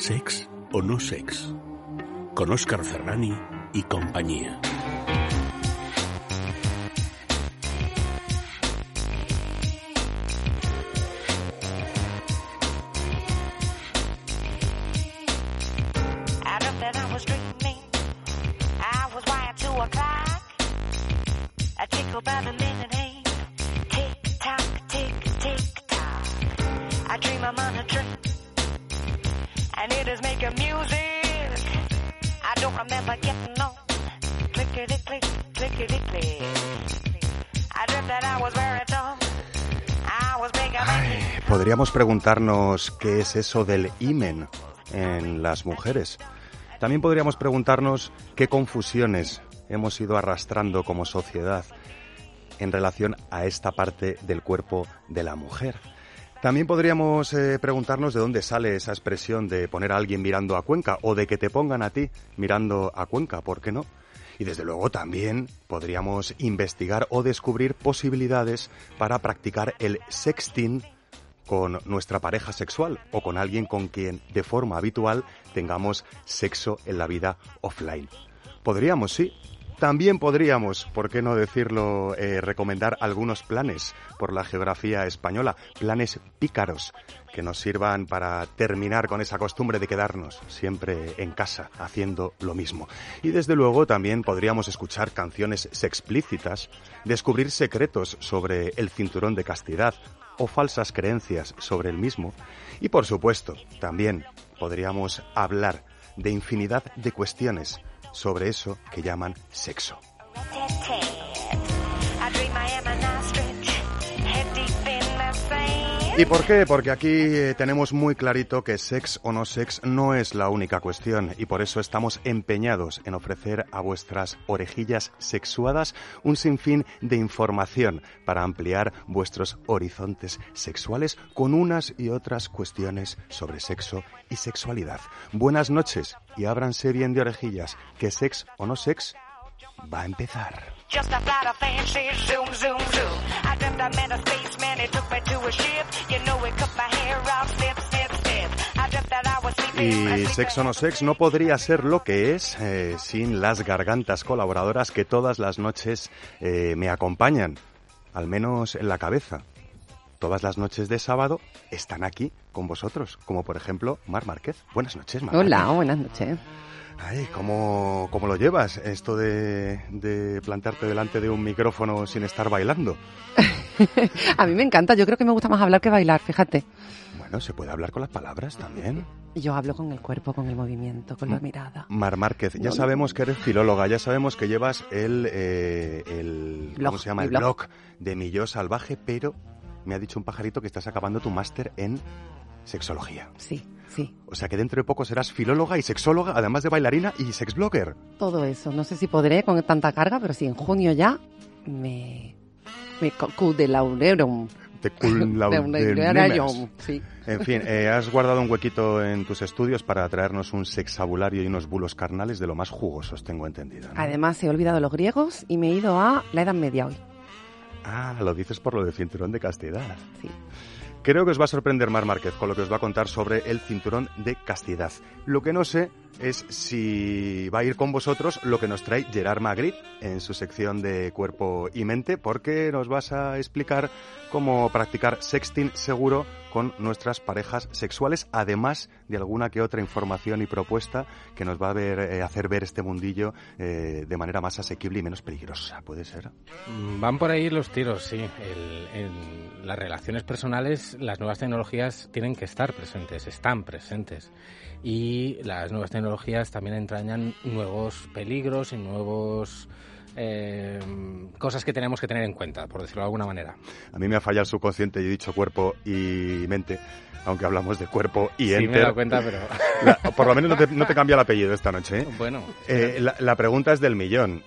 Sex o no sex. Con Oscar Ferrani y compañía. Podríamos preguntarnos qué es eso del imen en las mujeres. También podríamos preguntarnos qué confusiones hemos ido arrastrando como sociedad en relación a esta parte del cuerpo de la mujer. También podríamos eh, preguntarnos de dónde sale esa expresión de poner a alguien mirando a Cuenca o de que te pongan a ti mirando a Cuenca, ¿por qué no? Y desde luego también podríamos investigar o descubrir posibilidades para practicar el sexting con nuestra pareja sexual o con alguien con quien de forma habitual tengamos sexo en la vida offline. Podríamos, sí. También podríamos, por qué no decirlo, eh, recomendar algunos planes por la geografía española, planes pícaros que nos sirvan para terminar con esa costumbre de quedarnos siempre en casa haciendo lo mismo. Y desde luego también podríamos escuchar canciones sexplícitas, descubrir secretos sobre el cinturón de castidad o falsas creencias sobre el mismo. Y por supuesto, también podríamos hablar de infinidad de cuestiones sobre eso que llaman sexo. ¿Y por qué? Porque aquí tenemos muy clarito que sex o no sex no es la única cuestión y por eso estamos empeñados en ofrecer a vuestras orejillas sexuadas un sinfín de información para ampliar vuestros horizontes sexuales con unas y otras cuestiones sobre sexo y sexualidad. Buenas noches y ábranse bien de orejillas, que sex o no sex va a empezar. Just a flight of fancy, zoom, zoom, zoom. I dreamt I met a spaceman, he took me to a ship. You know, he cut my hair off, step, step, step. I dreamt that I was sleeping. Y Sex o no Sex no podría ser lo que es eh, sin las gargantas colaboradoras que todas las noches eh, me acompañan, al menos en la cabeza. Todas las noches de sábado están aquí con vosotros, como por ejemplo Mar Márquez. Buenas noches, Mar. Hola, buenas noches. Ay, ¿cómo, ¿cómo lo llevas esto de, de plantarte delante de un micrófono sin estar bailando? A mí me encanta, yo creo que me gusta más hablar que bailar, fíjate. Bueno, se puede hablar con las palabras también. Yo hablo con el cuerpo, con el movimiento, con la mirada. Mar Márquez, ya sabemos que eres filóloga, ya sabemos que llevas el, eh, el ¿cómo Blog, se llama? El blog. blog de Mi Yo Salvaje, pero me ha dicho un pajarito que estás acabando tu máster en sexología. Sí, sí, O sea que dentro de poco serás filóloga y sexóloga, además de bailarina y sexblogger. todo eso. No sé si podré con tanta carga, pero sí, en junio ya me... Me de laureum. Te sí. En fin, eh, has guardado un huequito en tus estudios para traernos un sexabulario y unos bulos carnales de lo más jugosos, tengo entendido. ¿no? Además, he olvidado los griegos y me he ido a la Edad Media hoy. Ah, lo dices por lo del cinturón de castidad. Sí. Creo que os va a sorprender Mar Márquez con lo que os va a contar sobre el cinturón de castidad. Lo que no sé es si va a ir con vosotros lo que nos trae Gerard Magritte en su sección de cuerpo y mente, porque nos vas a explicar cómo practicar sexting seguro con nuestras parejas sexuales, además de alguna que otra información y propuesta que nos va a ver, eh, hacer ver este mundillo eh, de manera más asequible y menos peligrosa. ¿Puede ser? Mm, Van por ahí los tiros, sí. El- en las relaciones personales, las nuevas tecnologías tienen que estar presentes, están presentes. Y las nuevas tecnologías también entrañan nuevos peligros y nuevos eh, cosas que tenemos que tener en cuenta, por decirlo de alguna manera. A mí me ha fallado el subconsciente y he dicho cuerpo y mente, aunque hablamos de cuerpo y Sí, me he dado cuenta, pero La- por lo menos no te, no te cambia el apellido esta noche. ¿eh? bueno. Eh, la, la pregunta es del millón.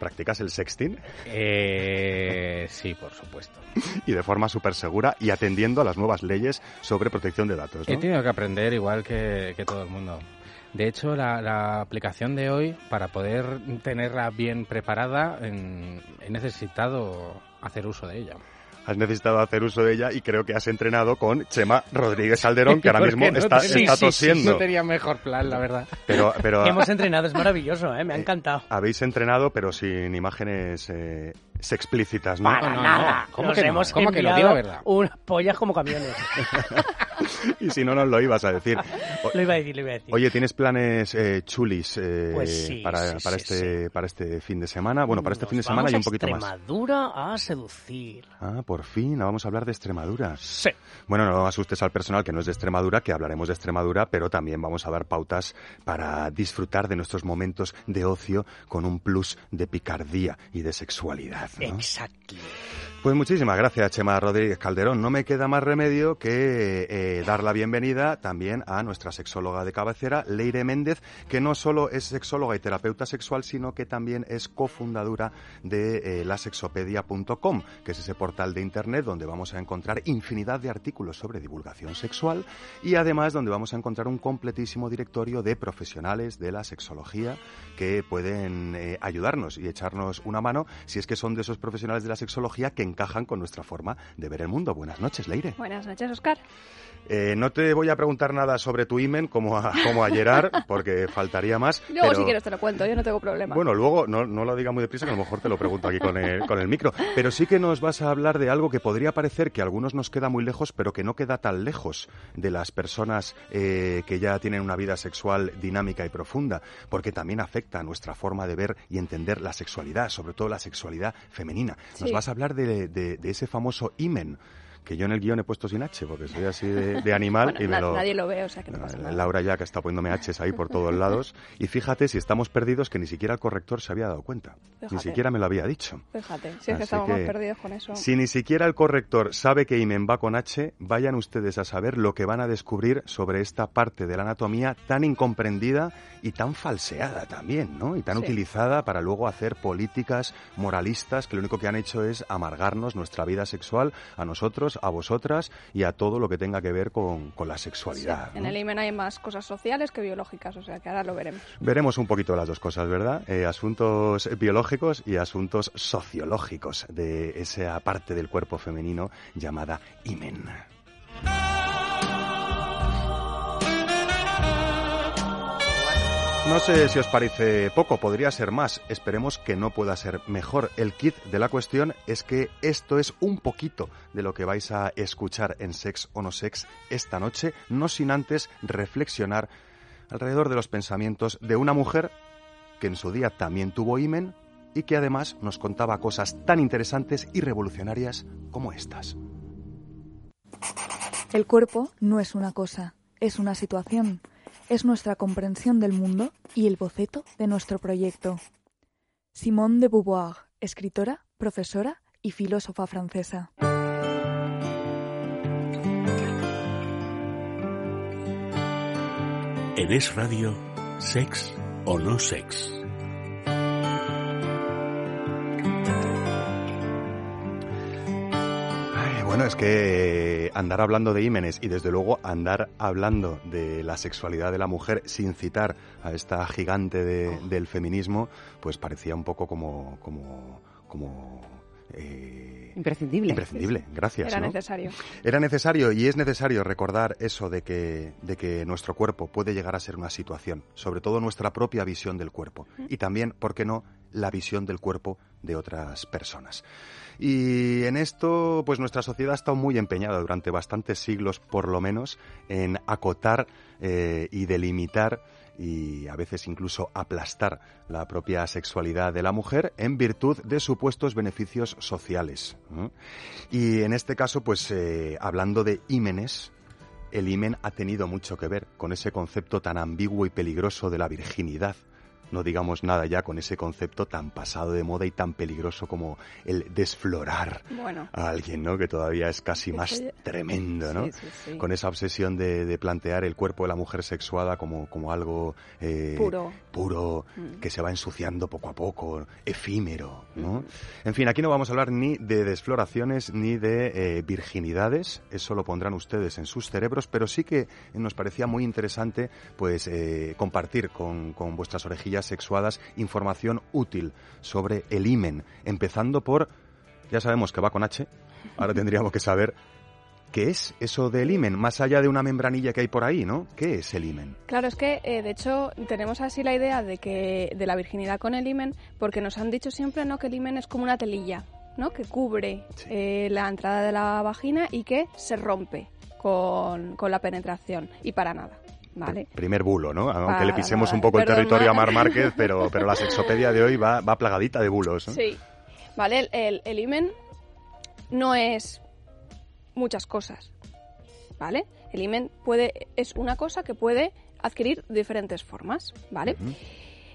¿Practicas el sexting? Eh, sí, por supuesto. Y de forma súper segura y atendiendo a las nuevas leyes sobre protección de datos, He ¿no? tenido que aprender igual que, que todo el mundo. De hecho, la, la aplicación de hoy, para poder tenerla bien preparada, en- he necesitado hacer uso de ella. Has necesitado hacer uso de ella y creo que has entrenado con Chema Rodríguez Alderón, que ahora mismo no está, tenía- está sí, sí, tosiendo. no tenía mejor plan, la verdad. Pero, pero Hemos entrenado, es maravilloso, ¿eh? me ha encantado. habéis entrenado, pero sin imágenes eh, explícitas, ¿no? No, no, no. ¿Cómo Nos que hemos ¿Cómo que no? Di la enviado verdad. unas pollas como camiones. Y si no, nos lo ibas a decir. O- lo iba a decir, lo iba a decir. Oye, ¿tienes planes eh, chulis eh, Pues sí, para, sí, para, sí, este, para este fin de semana? Bueno, para este Nos fin de semana y un poquito más. Extremadura a seducir. Ah, por fin, vamos a hablar de Extremadura. Sí. Bueno, no asustes al personal que no es de Extremadura, que hablaremos de Extremadura, pero también vamos a dar pautas para disfrutar de nuestros momentos de ocio con un plus de picardía y de sexualidad. ¿no? Exacto. Pues muchísimas gracias, Chema Rodríguez Calderón. No me queda más remedio que eh, dar la bienvenida también a nuestra sexóloga de cabecera, Leire Méndez, que no solo es sexóloga y terapeuta sexual, sino que también es cofundadora de eh, lasexopedia.com, que es ese portal de internet donde vamos a encontrar infinidad de artículos sobre divulgación sexual y además donde vamos a encontrar un completísimo directorio de profesionales de la sexología que pueden eh, ayudarnos y echarnos una mano si es que son de esos profesionales de la sexología que encajan con nuestra forma de ver el mundo. Buenas noches, Leire. Buenas noches, Oscar. Eh, no te voy a preguntar nada sobre tu imen como a, como a Gerard, porque faltaría más. Luego, pero- si quieres, te lo cuento, yo no tengo problema. bueno, luego no, no lo diga muy deprisa, que a lo mejor te lo pregunto aquí con el, con el micro. Pero sí que nos vas a hablar de algo que podría parecer que a algunos nos queda muy lejos, pero que no queda tan lejos de las personas eh, que ya tienen una vida sexual dinámica y profunda, porque también afecta a nuestra forma de ver y entender la sexualidad, sobre todo la sexualidad femenina. Nos vas a hablar de, de- ese famoso imen. Que yo en el guion he puesto sin H, porque soy así de, de animal Bueno, y me na- lo... nadie lo ve, o sea que no No, pasa nada. Laura ya que está poniéndome H's ahí por todos lados. Y fíjate si estamos perdidos que ni siquiera el corrector se había dado cuenta. Ni siquiera me lo había dicho. Fíjate, si es que más perdidos con eso. Si ni siquiera el corrector sabe que Imen va con H, vayan ustedes a saber lo que van a descubrir sobre esta parte de la anatomía tan incomprendida y tan falseada también, ¿no? Y tan Sí. utilizada para luego hacer políticas moralistas que lo único que han hecho es amargarnos nuestra vida sexual a nosotros, a vosotras y a todo lo que tenga que ver con, con la Sí, sexualidad. En ¿no? el IMEN hay más cosas sociales que biológicas, o sea que ahora lo veremos. Veremos un poquito las dos cosas, ¿verdad? Eh, asuntos biológicos y asuntos sociológicos de esa parte del cuerpo femenino llamada imen. No sé si os parece poco, podría ser más. Esperemos que no pueda ser mejor. El kit de la cuestión es que esto es un poquito de lo que vais a escuchar en Sex o No Sex esta noche, no sin antes reflexionar alrededor de los pensamientos de una mujer que en su día también tuvo imen y que además nos contaba cosas tan interesantes y revolucionarias como estas. El cuerpo no es una cosa, es una situación. Es nuestra comprensión del mundo y el boceto de nuestro proyecto. Simone de Beauvoir, escritora, profesora y filósofa francesa. En Es Radio, Sex o No Sex. Bueno, es que andar hablando de ímenes y desde luego andar hablando de la sexualidad de la mujer sin citar a esta gigante de- del feminismo, pues parecía un poco como... como, como eh, Imprescindible. imprescindible. Gracias. Era ¿no? necesario. Era necesario y es necesario recordar eso de que, de que nuestro cuerpo puede llegar a ser una situación, sobre todo nuestra propia visión del cuerpo y también, ¿por qué no?, la visión del cuerpo de otras personas. Y en esto, pues nuestra sociedad ha estado muy empeñada durante bastantes siglos, por lo menos, en acotar eh, y delimitar y a veces incluso aplastar la propia sexualidad de la mujer en virtud de supuestos beneficios sociales. Y en este caso, pues eh, hablando de ímenes, el imen ha tenido mucho que ver con ese concepto tan ambiguo y peligroso de la virginidad. No digamos nada ya con ese concepto tan pasado de moda y tan peligroso como el desflorar Bueno, a alguien, ¿no? Que todavía es casi más tremendo, ¿no? Sí, sí, sí. Con esa obsesión de, de plantear el cuerpo de la mujer sexuada como, como algo eh, puro. puro, Mm. que se va ensuciando poco a poco, efímero, ¿no? En fin, aquí no vamos a hablar ni de desfloraciones ni de eh, virginidades, eso lo pondrán ustedes en sus cerebros, pero sí que nos parecía muy interesante pues eh, compartir con, con vuestras orejillas sexuadas información útil sobre el imen, empezando por, ya sabemos que va con H, ahora tendríamos que saber qué es eso del himen, más allá de una membranilla que hay por ahí, ¿no? ¿Qué es el himen? Claro, es que eh, de hecho tenemos así la idea de que de la virginidad con el himen, porque nos han dicho siempre no que el himen es como una telilla, ¿no? Que cubre Sí. eh, la entrada de la vagina y que se rompe con, con la penetración y para nada, ¿vale? Primer bulo, ¿no? Aunque Para le pisemos un poco el territorio a Mar. Márquez, pero, pero la sexopedia de hoy va, va plagadita de bulos. ¿no? Sí, ¿vale? El, el, el himen no es muchas cosas, ¿vale? El himen puede, es una cosa que puede adquirir diferentes formas, ¿vale?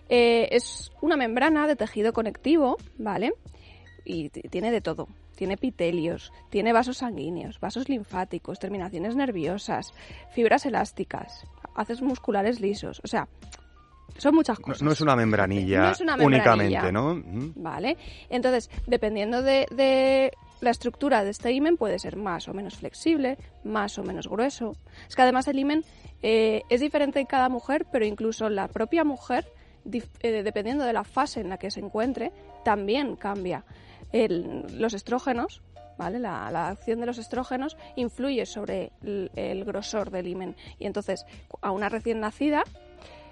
Eh, es una membrana de tejido conectivo, ¿vale? Y tiene de todo. Tiene epitelios, tiene vasos sanguíneos, vasos linfáticos, terminaciones nerviosas, fibras elásticas, haces musculares lisos. O sea, son muchas cosas. no es una membranilla, No es una únicamente, ¿no? ¿Vale? Entonces, dependiendo de, de la estructura de este himen, puede ser más o menos flexible, más o menos grueso. Es que además el himen eh, es diferente en cada mujer, pero incluso la propia mujer, eh, dependiendo de la fase en la que se encuentre, también cambia. El- los estrógenos, ¿vale? La, la acción de los estrógenos influye sobre el, el grosor del himen. Y entonces, a una recién nacida,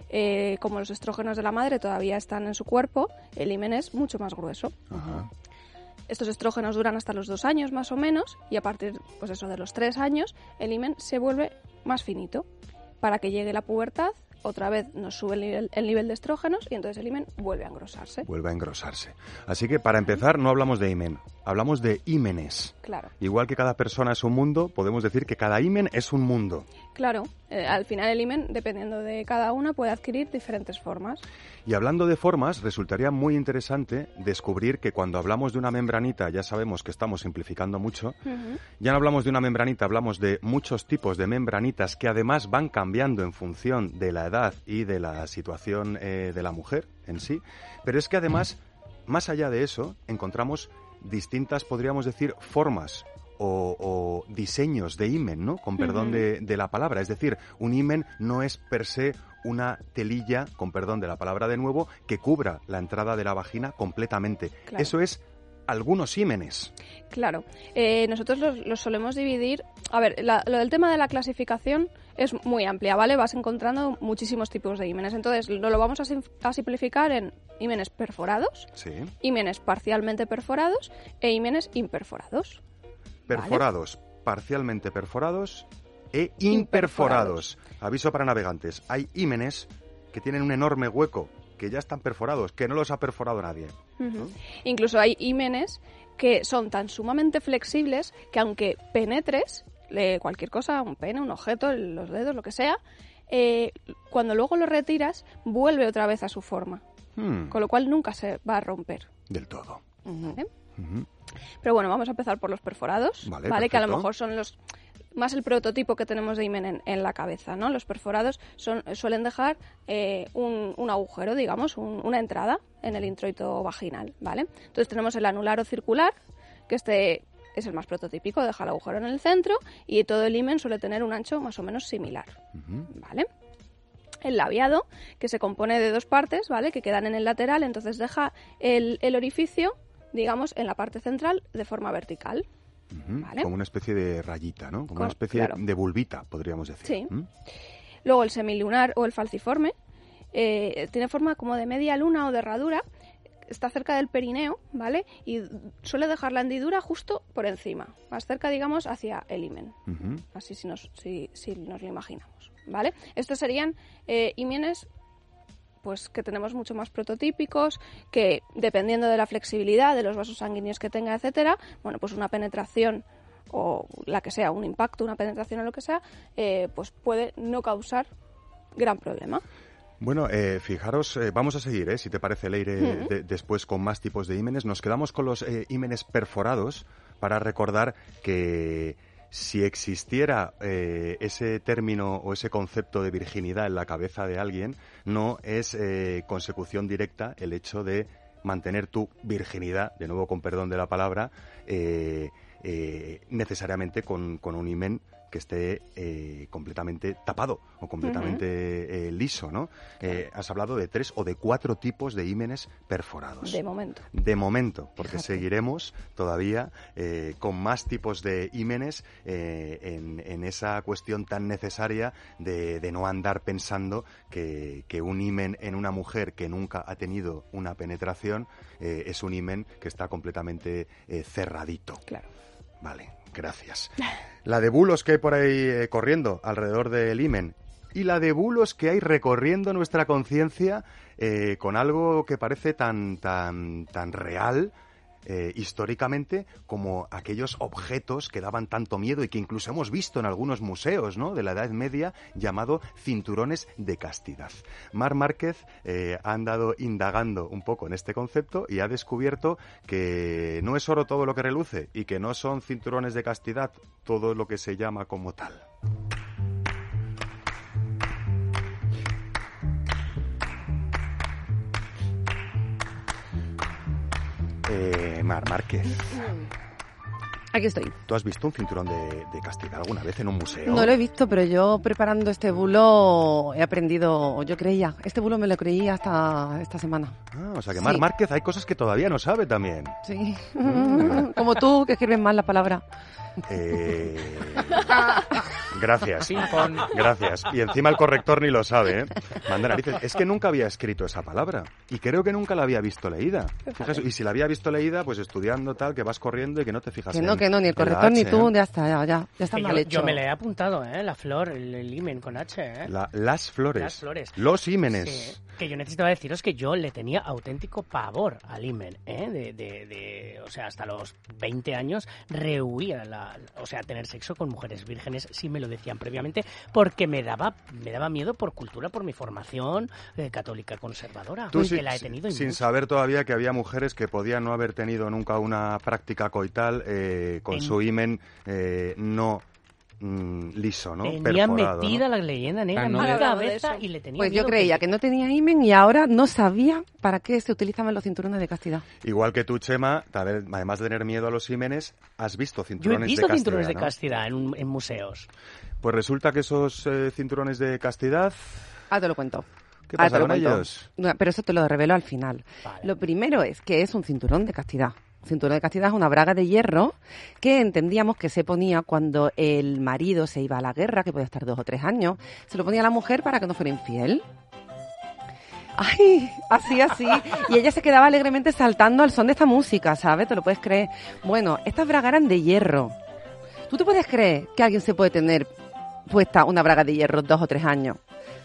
eh, como los estrógenos de la madre todavía están en su cuerpo, el himen es mucho más grueso. Ajá. Estos estrógenos duran hasta los dos años más o menos y a partir pues eso, de los tres años el himen se vuelve más finito. Para que llegue la pubertad, otra vez nos sube el nivel, el nivel de estrógenos y entonces el himen vuelve a engrosarse. Vuelve a engrosarse. Así que para empezar, no hablamos de himen, hablamos de ímenes. Claro, Igual que cada persona es un mundo, podemos decir que cada himen es un mundo. Claro. eh, al final el himen, dependiendo de cada una, puede adquirir diferentes formas. Y hablando de formas, resultaría muy interesante descubrir que cuando hablamos de una membranita, ya sabemos que estamos simplificando mucho, ya no hablamos de una membranita, hablamos de muchos tipos de membranitas que además van cambiando en función de la edad y de la situación eh, de la mujer en sí. Pero es que además, más allá de eso, encontramos distintas, podríamos decir, formas o, o diseños de himen, ¿no? Con perdón de, de la palabra. Es decir, un himen no es per se una telilla, con perdón de la palabra de nuevo, que cubra la entrada de la vagina completamente. Claro. Eso es algunos himenes. Claro, Eh, nosotros los, los solemos dividir. A ver, la- lo del tema de la clasificación es muy amplia, ¿vale? Vas encontrando muchísimos tipos de ímenes. Entonces, lo, lo vamos a, sim- a simplificar en ímenes perforados, Sí. ímenes parcialmente perforados e ímenes imperforados. Perforados, parcialmente perforados e imperforados. Aviso para navegantes. Hay ímenes que tienen un enorme hueco, que ya están perforados, que no los ha perforado nadie. Incluso hay ímenes que son tan sumamente flexibles que aunque penetres eh, cualquier cosa, un pene, un objeto, los dedos, lo que sea, eh, cuando luego lo retiras, vuelve otra vez a su forma. Hmm, Con lo cual nunca se va a romper. Del todo. ¿vale? Pero bueno, vamos a empezar por los perforados, Vale, ¿vale? Que a lo mejor son los más el prototipo que tenemos de himen en, en la cabeza, ¿no? Los perforados son, suelen dejar eh, un, un agujero, digamos, un- una entrada en el introito vaginal, ¿vale? Entonces tenemos el anular o circular, que este es el más prototípico, deja el agujero en el centro y todo el himen suele tener un ancho más o menos similar. ¿vale? El labiado, que se compone de dos partes, ¿vale? Que quedan en el lateral, entonces deja el, el orificio, digamos, en la parte central de forma vertical. Vale. Como una especie de rayita, ¿no? Como Co- una especie claro. de bulbita, podríamos decir. Sí. ¿Mm? Luego el semilunar o el falciforme eh, tiene forma como de media luna o de herradura, está cerca del perineo, ¿vale? Y suele dejar la hendidura justo por encima, más cerca, digamos, hacia el himen. Así si nos, si, si nos lo imaginamos, ¿vale? Estos serían eh, pues que tenemos mucho más prototípicos, que dependiendo de la flexibilidad, de los vasos sanguíneos que tenga, etcétera, bueno, pues una penetración o la que sea, un impacto, una penetración o lo que sea, eh, pues puede no causar gran problema. Bueno, eh, fijaros, eh, vamos a seguir, eh, si te parece, Leire, Ujú. de- después con más tipos de ímenes. Nos quedamos con los eh, ímenes perforados para recordar que si existiera eh, ese término o ese concepto de virginidad en la cabeza de alguien, no es eh, consecución directa el hecho de mantener tu virginidad, de nuevo con perdón de la palabra, eh, eh, necesariamente con, con un himen que esté eh, completamente tapado o completamente eh, liso, ¿no? Eh, has hablado de tres o de cuatro tipos de ímenes perforados. De momento. De momento, porque seguiremos todavía eh, con más tipos de ímenes eh, en, en esa cuestión tan necesaria de, de no andar pensando que, que un ímen en una mujer que nunca ha tenido una penetración eh, es un ímen que está completamente eh, cerradito. Claro. Vale, gracias. La de bulos que hay por ahí eh, corriendo alrededor del imen y la de bulos que hay recorriendo nuestra conciencia eh, con algo que parece tan, tan, tan real eh, históricamente como aquellos objetos que daban tanto miedo y que incluso hemos visto en algunos museos ¿no? de la Edad Media llamado cinturones de castidad. Mar Márquez eh, ha andado indagando un poco en este concepto y ha descubierto que no es oro todo lo que reluce y que no son cinturones de castidad todo lo que se llama como tal. Eh, Mar Márquez, Aquí estoy. ¿tú has visto un cinturón de, de castidad alguna vez en un museo? No lo he visto, pero yo preparando este bulo he aprendido, yo creía, este bulo me lo creí hasta esta semana. Ah, o sea que Mar Sí. Márquez hay cosas que todavía no sabe también. Sí. Mm. Como tú, que escribes mal la palabra. Eh, Gracias. Gracias. Y encima el corrector ni lo sabe, ¿eh? Manda narices. Es que nunca había escrito esa palabra. Y creo que nunca la había visto leída. Fíjate, y si la había visto leída, pues estudiando tal, que vas corriendo y que no te fijas Que en no, que no, ni el corrector ni H, tú, ¿eh? ya está, ya, ya, ya está Que mal yo, hecho. yo me le he apuntado, ¿eh? La flor, el, el himen con H, ¿eh? La- las flores. Las flores. Los ímenes. Sí, que yo necesitaba deciros que yo le tenía auténtico pavor al himen, ¿eh? De, de, de- o sea, hasta los 20 años rehuía, la, o sea, tener sexo con mujeres vírgenes, si me lo decían previamente, porque me daba, me daba miedo por cultura, por mi formación eh, católica conservadora, Tú que sí- la he tenido sin mucho. saber todavía que había mujeres que podían no haber tenido nunca una práctica coital eh, con En- su himen eh, no mm, liso, ¿no? Tenía Perforado, ¿no? metida la leyenda negra Ah, en no mi hablado de cabeza y le tenía Pues yo miedo creía porque- que no tenía imen y ahora no sabía para qué se utilizaban los cinturones de castidad. Igual que tú, Chema, tal- además de tener miedo a los ímenes, has visto Yo he cinturones visto de cinturones de castidad, ¿no? castidad en, un- en museos. Pues resulta que esos eh, cinturones de castidad, Ah, te lo cuento. ¿qué Ah, pasa te lo con cuento. ellos? No, Pero eso te lo revelo al final. Vale. Lo primero es que es un cinturón de castidad. Un cinturón de castidad es una braga de hierro que entendíamos que se ponía cuando el marido se iba a la guerra, que podía estar dos o tres años. Se lo ponía a la mujer para que no fuera infiel. Ay, así, así. Y ella se quedaba alegremente saltando al son de esta música, ¿sabes? Te lo puedes creer. Bueno, estas bragas eran de hierro. ¿Tú te puedes creer que alguien se puede tener puesta una braga de hierro dos o tres años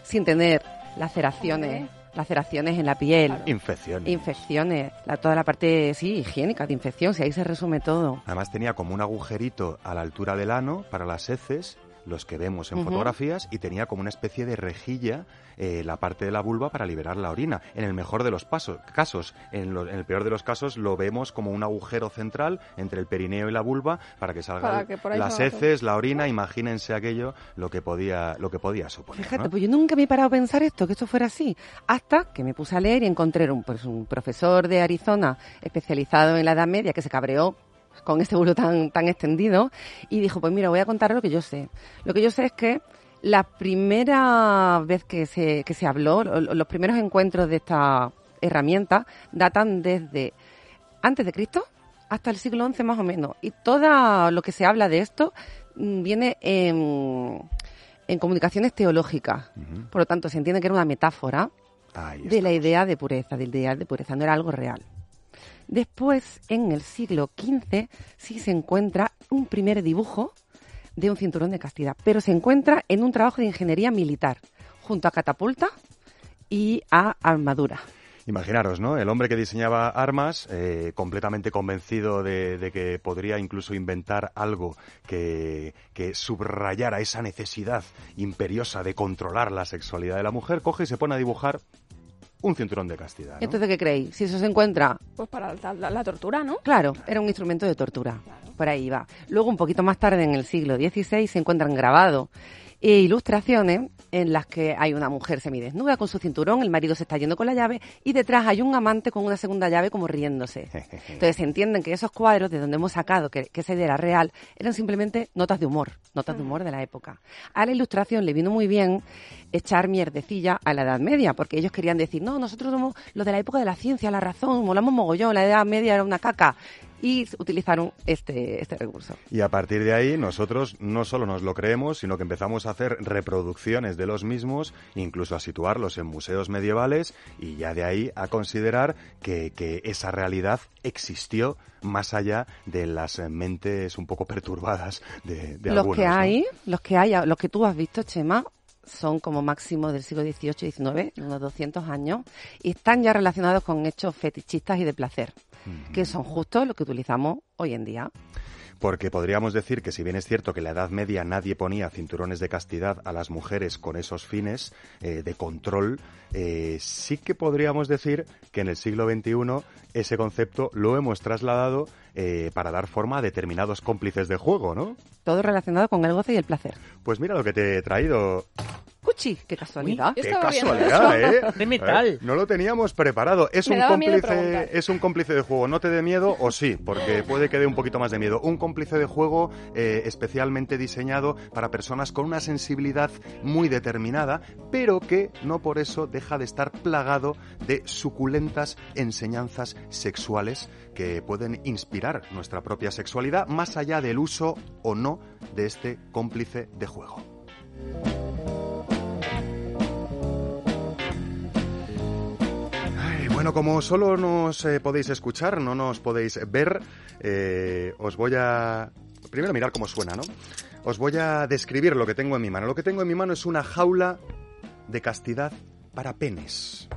sin tener laceraciones, laceraciones en la piel, Infección. infecciones, la, toda la parte, sí, higiénica de infección, si ahí se resume todo. Además tenía como un agujerito a la altura del ano para las heces, los que vemos en fotografías, y tenía como una especie de rejilla eh, la parte de la vulva para liberar la orina. En el mejor de los pasos, casos, en, lo- en el peor de los casos, lo vemos como un agujero central entre el perineo y la vulva para que salgan las heces, la orina. Imagínense aquello lo que podía, lo que podía suponer. Fíjate, ¿no? pues yo nunca me he parado a pensar esto, que esto fuera así, hasta que me puse a leer y encontré un, pues, un profesor de Arizona especializado en la Edad Media que se cabreó con este bulo tan, tan extendido y dijo, pues mira, voy a contar lo que yo sé. Lo que yo sé es que la primera vez que se, que se habló, lo- lo- los primeros encuentros de esta herramienta datan desde antes de Cristo hasta el siglo XI más o menos. Y todo lo que se habla de esto mm, viene en, en comunicaciones teológicas. Por lo tanto, se entiende que era una metáfora de la idea de pureza, del ideal de pureza, no era algo real. Después, en el siglo XV, sí se encuentra un primer dibujo de un cinturón de castidad, pero se encuentra en un trabajo de ingeniería militar, junto a catapulta y a armadura. Imaginaros, ¿no? El hombre que diseñaba armas, eh, completamente convencido de, de que podría incluso inventar algo que, que subrayara esa necesidad imperiosa de controlar la sexualidad de la mujer, coge y se pone a dibujar un cinturón de castidad. ¿no? Entonces, ¿qué creéis? Si eso se encuentra Pues para la, la- la tortura, ¿no? Claro, era un instrumento de tortura. Por ahí va. Luego, un poquito más tarde, en el siglo XVI, se encuentran grabados e ilustraciones en las que hay una mujer semidesnuda con su cinturón, el marido se está yendo con la llave y detrás hay un amante con una segunda llave como riéndose. Entonces se entienden que esos cuadros de donde hemos sacado que, que esa idea era real eran simplemente notas de humor, notas de humor de la época. A la ilustración le vino muy bien echar mierdecilla a la Edad Media, porque ellos querían decir, no, nosotros somos los de la época de la ciencia, la razón, molamos mogollón, la Edad Media era una caca y utilizaron este, este recurso. Y a partir de ahí nosotros no solo nos lo creemos, sino que empezamos a hacer reproducciones de los mismos, incluso a situarlos en museos medievales y ya de ahí a considerar que, que esa realidad existió más allá de las mentes un poco perturbadas de, de los algunos. que ¿no? hay, los que hay, los que tú has visto, Chema, son como máximo del siglo XVIII y XIX, unos 200 años, y están ya relacionados con hechos fetichistas y de placer, que son justo lo que utilizamos hoy en día. Porque podríamos decir que si bien es cierto que en la Edad Media nadie ponía cinturones de castidad a las mujeres con esos fines eh, de control, eh, sí que podríamos decir que en el siglo XXI ese concepto lo hemos trasladado eh, para dar forma a determinados cómplices de juego, ¿no? Todo relacionado con el goce y el placer. Pues mira lo que te he traído. Qué casualidad. ¡Qué casualidad, eh! De metal. No lo teníamos preparado. ¿Es Me un, cómplice. ¿Es un cómplice de juego? ¿No te dé miedo o sí? Porque puede que dé un poquito más de miedo. Un cómplice de juego eh, especialmente diseñado para personas con una sensibilidad muy determinada, pero que no por eso deja de estar plagado de suculentas enseñanzas sexuales que pueden inspirar nuestra propia sexualidad más allá del uso o no de este cómplice de juego. Bueno, como solo nos eh, podéis escuchar, no nos podéis ver, eh, os voy a... Primero mirar cómo suena, ¿no? Os voy a describir lo que tengo en mi mano. Lo que tengo en mi mano es una jaula de castidad para penes.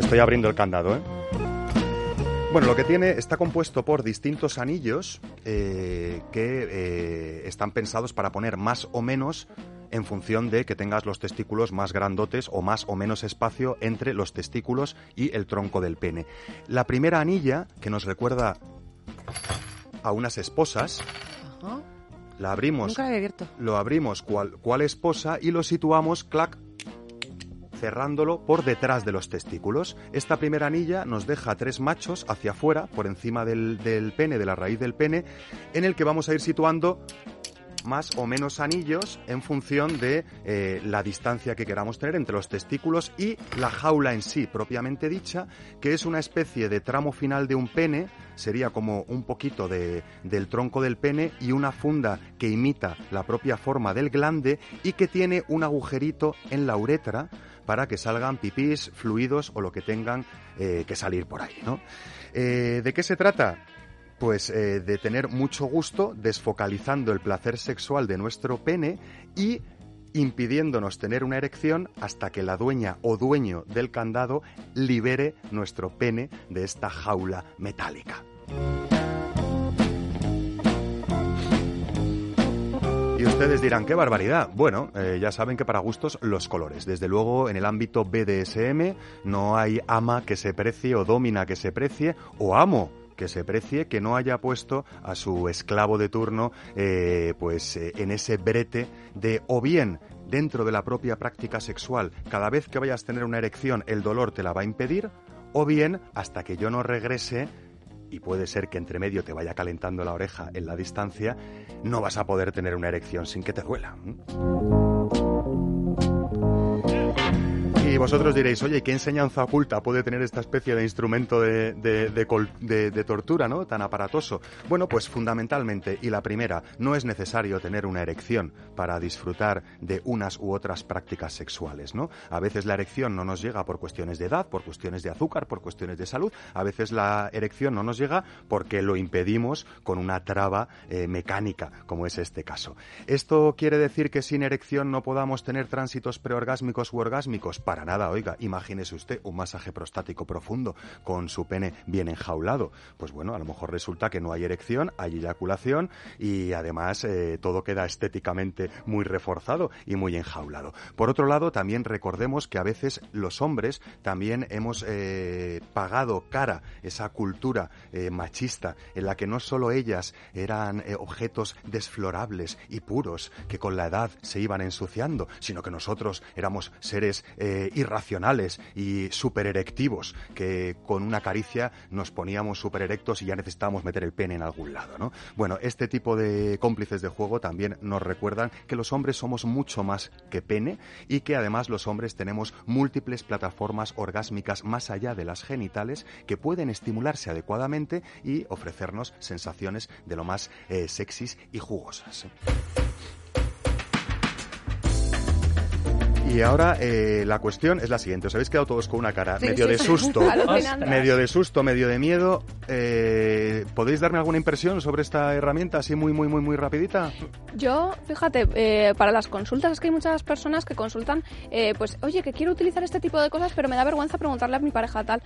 Estoy abriendo el candado, ¿eh? Bueno, lo que tiene está compuesto por distintos anillos eh, que eh, están pensados para poner más o menos en función de que tengas los testículos más grandotes o más o menos espacio entre los testículos y el tronco del pene. La primera anilla, que nos recuerda a unas esposas, Ajá. la abrimos Nunca la he abierto. lo abrimos cual, cual esposa y lo situamos, clac, cerrándolo por detrás de los testículos. Esta primera anilla nos deja tres machos hacia afuera, por encima del, pene, de la raíz del pene, en el que vamos a ir situando más o menos anillos en función de eh, la distancia que queramos tener entre los testículos y la jaula en sí, propiamente dicha, que es una especie de tramo final de un pene, sería como un poquito de, del tronco del pene y una funda que imita la propia forma del glande y que tiene un agujerito en la uretra para que salgan pipís, fluidos o lo que tengan eh, que salir por ahí, ¿no? Eh, ¿De qué se trata? Pues eh, de tener mucho gusto desfocalizando el placer sexual de nuestro pene y impidiéndonos tener una erección hasta que la dueña o dueño del candado libere nuestro pene de esta jaula metálica. Y ustedes dirán, qué barbaridad. Bueno, eh, ya saben que para gustos los colores. Desde luego, en el ámbito BDSM no hay ama que se precie o domina que se precie o amo que se precie que no haya puesto a su esclavo de turno eh, pues eh, en ese brete de o bien dentro de la propia práctica sexual cada vez que vayas a tener una erección el dolor te la va a impedir o bien hasta que yo no regrese y puede ser que entre medio te vaya calentando la oreja en la distancia, no vas a poder tener una erección sin que te duela. Y vosotros diréis, oye, ¿qué enseñanza oculta puede tener esta especie de instrumento de, de- tortura, ¿no? Tan aparatoso. Bueno, pues fundamentalmente, y la primera, no es necesario tener una erección para disfrutar de unas u otras prácticas sexuales, ¿no? A veces la erección no nos llega por cuestiones de edad, por cuestiones de azúcar, por cuestiones de salud. A veces la erección no nos llega porque lo impedimos con una traba eh, mecánica, como es este caso. ¿Esto quiere decir que sin erección no podamos tener tránsitos preorgásmicos u orgásmicos? Para nada, oiga, imagínese usted un masaje prostático profundo con su pene bien enjaulado. Pues bueno, a lo mejor resulta que no hay erección, hay eyaculación y además eh, todo queda estéticamente muy reforzado y muy enjaulado. Por otro lado, también recordemos que a veces los hombres también hemos eh, pagado cara esa cultura eh, machista en la que no solo ellas eran objetos desflorables y puros que con la edad se iban ensuciando, sino que nosotros éramos seres irracionales y super erectivos que con una caricia nos poníamos super erectos y ya necesitábamos meter el pene en algún lado, ¿no? Bueno, este tipo de cómplices de juego también nos recuerdan que los hombres somos mucho más que pene y que además los hombres tenemos múltiples plataformas orgásmicas más allá de las genitales que pueden estimularse adecuadamente y ofrecernos sensaciones de lo más eh, sexys y jugosas. Y ahora eh, la cuestión es la siguiente. Os habéis quedado todos con una cara Sí, medio sí, de susto, medio de susto, medio de miedo. Eh, ¿Podéis darme alguna impresión sobre esta herramienta así muy, muy, muy, muy rapidita? Yo, fíjate, eh, para las consultas es que hay muchas personas que consultan, eh, pues, oye, que quiero utilizar este tipo de cosas, pero me da vergüenza preguntarle a mi pareja tal.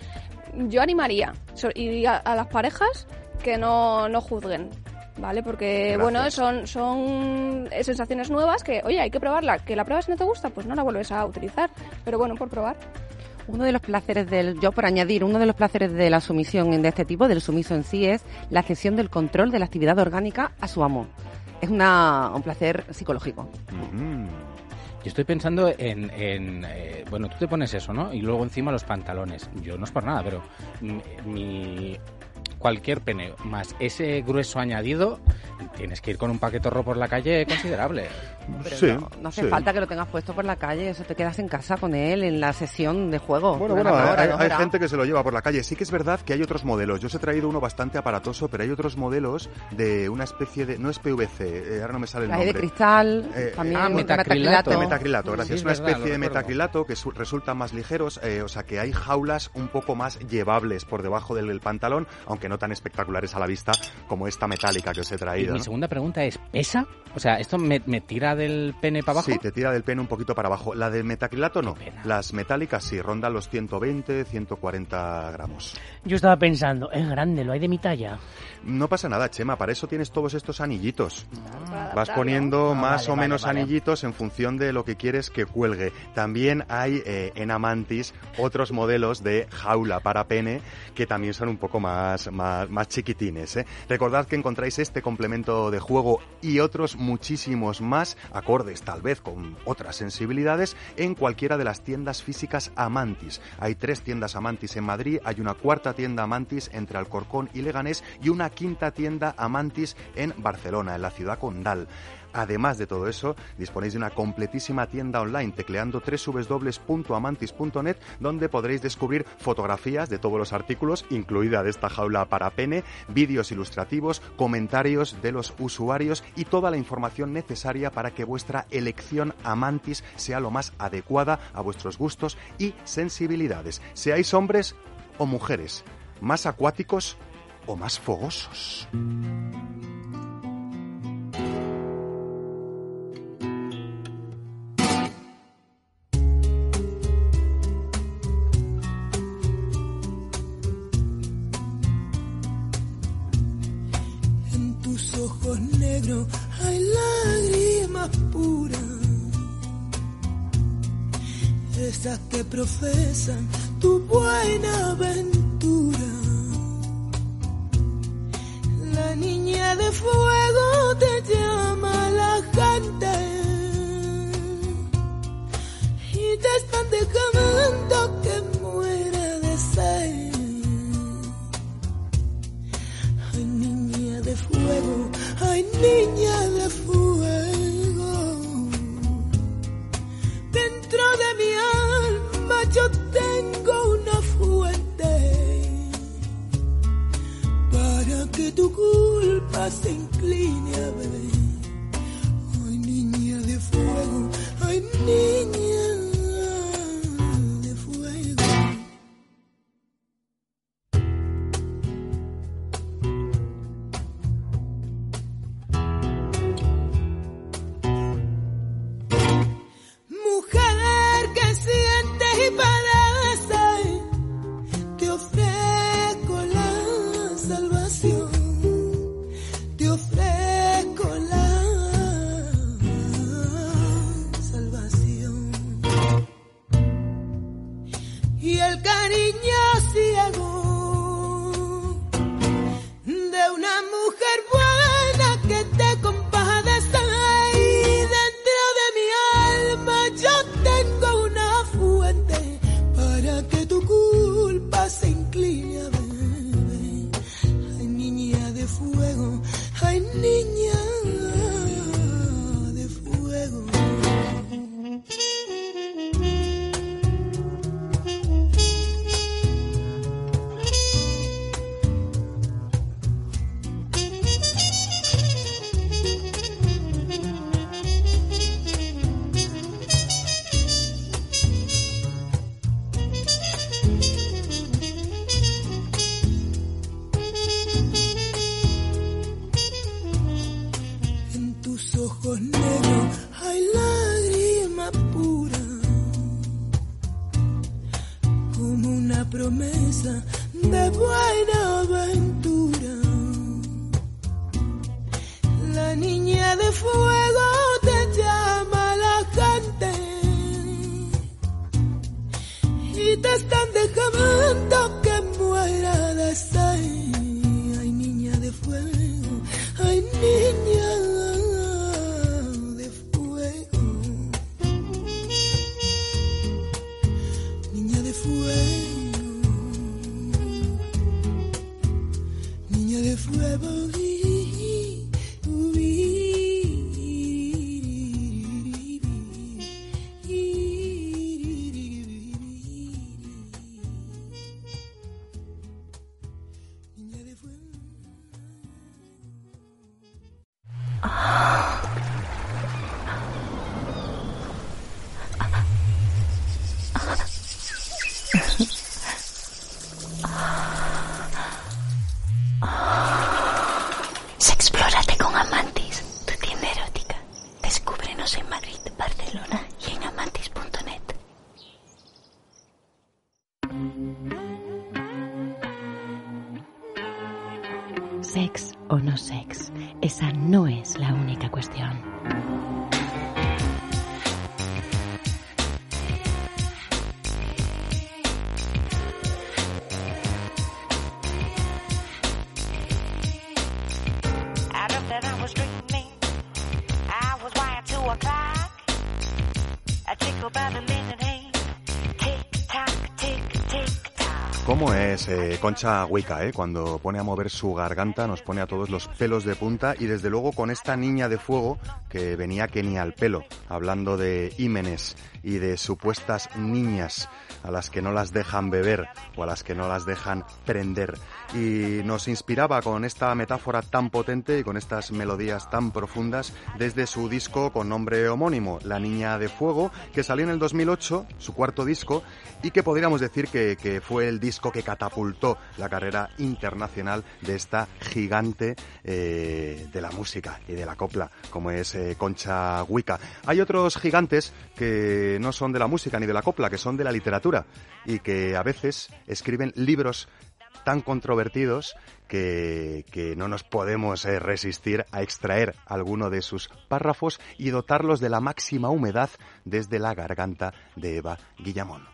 Yo animaría y a, a las parejas que no, no juzguen. ¿Vale? Porque, Gracias. bueno, son, son sensaciones nuevas que, oye, hay que probarla. Que la pruebas y no te gusta, pues no la vuelves a utilizar. Pero bueno, por probar. Uno de los placeres del, yo por añadir, uno de los placeres de la sumisión de este tipo, del sumiso en sí, es la cesión del control de la actividad orgánica a su amo. Es una, un placer psicológico. Mm. Yo estoy pensando en, en, eh, bueno, tú te pones eso, ¿no? Y luego encima los pantalones. Yo no es por nada, pero mi, mi- cualquier pene más ese grueso añadido, tienes que ir con un paquetorro por la calle considerable. Pero Sí, no, no hace sí. falta que lo tengas puesto por la calle, eso te quedas en casa con él en la sesión de juego. Bueno, Una bueno, hora, hay, hay gente que se lo lleva por la calle. Sí que es verdad que hay otros modelos. Yo os he traído uno bastante aparatoso, pero hay otros modelos de una especie de... No es PVC, eh, ahora no me sale el de nombre. cristal, Eh, también ah, de metacrilato. De metacrilato, gracias. Sí, es una verdad, especie de metacrilato que su- resultan más ligeros, eh, o sea que hay jaulas un poco más llevables por debajo del, del pantalón, aunque no tan espectaculares a la vista como esta metálica que os he Y traído. mi ¿no? segunda pregunta es, ¿pesa? O sea, ¿esto me, me tira del pene para abajo? Sí, te tira del pene un poquito para abajo. La del metacrilato no. Las metálicas sí, rondan los 120, 140 gramos. Yo estaba pensando, es grande, lo hay de mi talla. No pasa nada, Chema, para eso tienes todos estos anillitos. Vas poniendo Ah, más vale, o vale, menos vale. anillitos en función de lo que quieres que cuelgue. También hay eh, en Amantis otros modelos de jaula para pene que también son un poco más, más, más chiquitines. ¿eh? Recordad que encontráis este complemento de juego y otros muchísimos más, acordes tal vez con otras sensibilidades, en cualquiera de las tiendas físicas Amantis. Hay tres tiendas Amantis en Madrid, hay una cuarta tienda Amantis entre Alcorcón y Leganés y una quinta tienda Amantis en Barcelona, en la ciudad condal. Además de todo eso, disponéis de una completísima tienda online tecleando www.amantis.net donde podréis descubrir fotografías de todos los artículos, incluida de esta jaula para pene, vídeos ilustrativos, comentarios de los usuarios y toda la información necesaria para que vuestra elección Amantis sea lo más adecuada a vuestros gustos y sensibilidades. Seáis hombres o mujeres, más acuáticos o más fogosos. En tus ojos negros hay lágrimas puras, esas que profesan tu buena aventura. De fuego te llama se incline a ¿Cómo es eh, Concha Huica, eh? Cuando pone a mover su garganta, nos pone a todos los pelos de punta y desde luego con esta niña de fuego que venía que ni al pelo, hablando de ímenes y de supuestas niñas a las que no las dejan beber o a las que no las dejan prender. Y nos inspiraba con esta metáfora tan potente y con estas melodías tan profundas desde su disco con nombre homónimo, La Niña de Fuego, que salió en el 2008, su cuarto disco, y que podríamos decir que, que fue el disco que catapultó la carrera internacional de esta gigante eh, de la música y de la copla, como es eh, Concha Huica. Hay otros gigantes que no son de la música ni de la copla, que son de la literatura y que a veces escriben libros tan controvertidos que, no nos podemos eh, resistir a extraer alguno de sus párrafos y dotarlos de la máxima humedad desde la garganta de Eva Guillamón.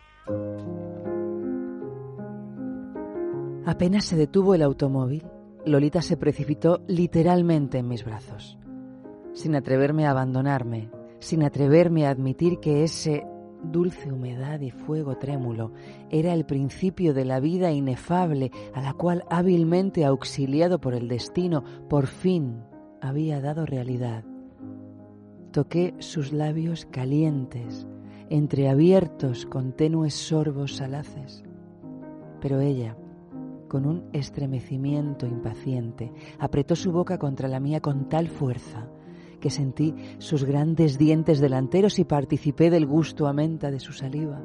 Apenas se detuvo el automóvil, Lolita se precipitó literalmente en mis brazos. Sin atreverme a abandonarme, sin atreverme a admitir que ese dulce humedad y fuego trémulo era el principio de la vida inefable a la cual hábilmente auxiliado por el destino por fin había dado realidad. Toqué sus labios calientes, entreabiertos con tenues sorbos salaces. Pero ella, con un estremecimiento impaciente, apretó su boca contra la mía con tal fuerza que sentí sus grandes dientes delanteros y participé del gusto a menta de su saliva.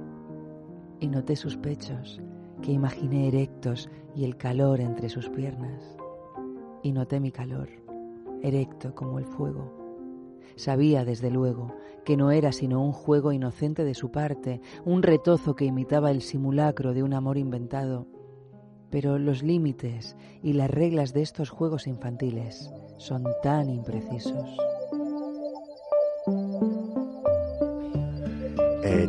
Y noté sus pechos, que imaginé erectos, y el calor entre sus piernas. Y noté mi calor, erecto como el fuego. Sabía, desde luego, que no era sino un juego inocente de su parte, un retozo que imitaba el simulacro de un amor inventado. Pero los límites y las reglas de estos juegos infantiles son tan imprecisos. Eh,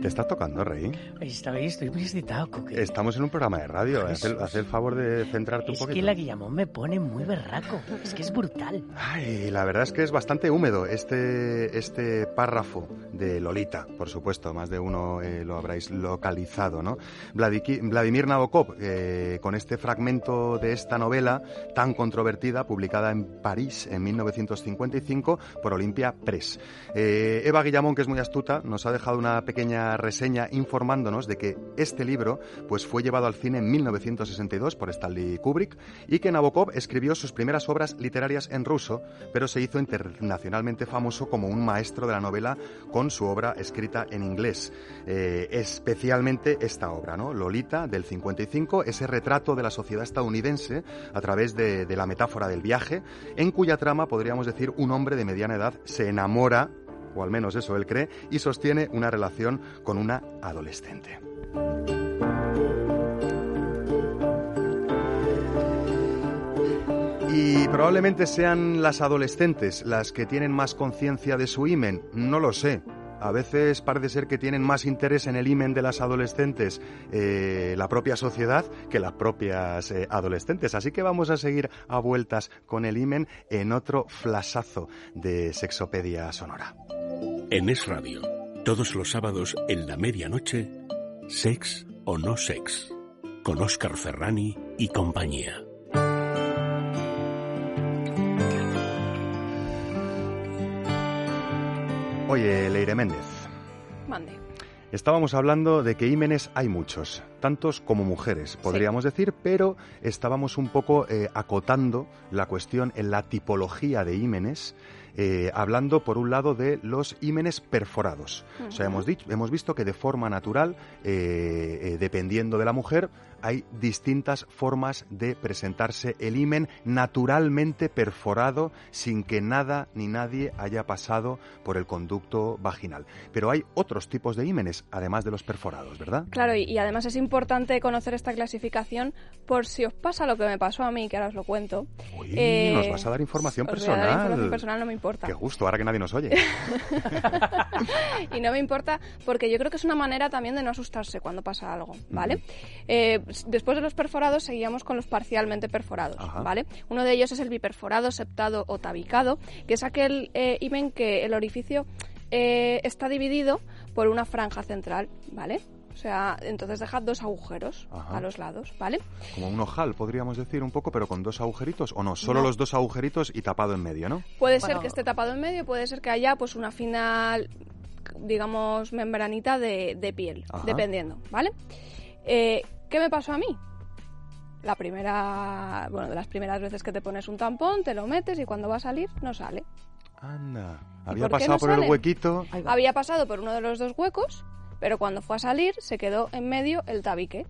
¿te estás tocando, Rey? Ahí, estoy muy excitado, Coque. Estamos en un programa de radio. Haz el, haz el favor de centrarte un Es poquito. que la Guillamón me pone muy berraco. Es que es brutal. Ay, la verdad es que es bastante húmedo este, este párrafo de Lolita, por supuesto, más de uno eh, lo habréis localizado, ¿no? Vladimir Nabokov, eh, con este fragmento de esta novela tan controvertida, publicada en París en 1955 por Olympia Press. Eh, Eva Guillamón, que es muy astuta, nos ha dejado una pequeña reseña informándonos de que este libro pues, fue llevado al cine en 1962 por Stanley Kubrick y que Nabokov escribió sus primeras obras literarias en ruso, pero se hizo internacionalmente famoso como un maestro de la novela con su obra escrita en inglés. Eh, especialmente esta obra, ¿no? Lolita, del 55, ese retrato de la sociedad estadounidense a través de, de la metáfora del viaje, en cuya trama podríamos decir un hombre de mediana edad se enamora o al menos eso él cree, y sostiene una relación con una adolescente. Y probablemente sean las adolescentes las que tienen más conciencia de su imen, no lo sé. A veces parece ser que tienen más interés en el imen de las adolescentes eh, la propia sociedad que las propias eh, adolescentes. Así que vamos a seguir a vueltas con el imen en otro flasazo de Sexopedia Sonora. En Es Radio, todos los sábados en la medianoche, Sex o no sex, con Óscar Ferrani y compañía. Oye, Leire Méndez. Mande. Estábamos hablando de que ímenes hay muchos, tantos como mujeres, podríamos decir, pero estábamos un poco eh, acotando la cuestión en la tipología de ímenes, eh, hablando por un lado de los ímenes perforados. O sea, hemos, dicho, hemos visto que de forma natural, eh, eh, dependiendo de la mujer, hay distintas formas de presentarse el himen naturalmente perforado sin que nada ni nadie haya pasado por el conducto vaginal. Pero hay otros tipos de ímenes, además de los perforados, ¿verdad? Claro, y, y además es importante conocer esta clasificación por si os pasa lo que me pasó a mí, que ahora os lo cuento. Uy, Eh, nos vas a dar información os voy a personal. dar información personal, no me importa. Qué gusto, ahora que nadie nos oye. y no me importa porque yo creo que es una manera también de no asustarse cuando pasa algo, ¿vale? Eh, después de los perforados seguíamos con los parcialmente perforados, Ajá. ¿vale? Uno de ellos es el biperforado, septado o tabicado, que es aquel eh, himen que el orificio eh, está dividido por una franja central, ¿vale? O sea, entonces deja dos agujeros Ajá. a los lados, ¿vale? Como un ojal, podríamos decir un poco, pero con dos agujeritos, o no, solo No. los dos agujeritos y tapado en medio, ¿no? Puede Bueno. ser que esté tapado en medio, puede ser que haya pues una fina, digamos, membranita de, de piel, Ajá. dependiendo, ¿vale? Eh, ¿Qué me pasó a mí? La primera, bueno, de las primeras veces que te pones un tampón, te lo metes y cuando va a salir no sale. Anda, ¿Y había por pasado no por el sale? huequito. Había pasado por uno de los dos huecos, pero cuando fue a salir se quedó en medio el tabique.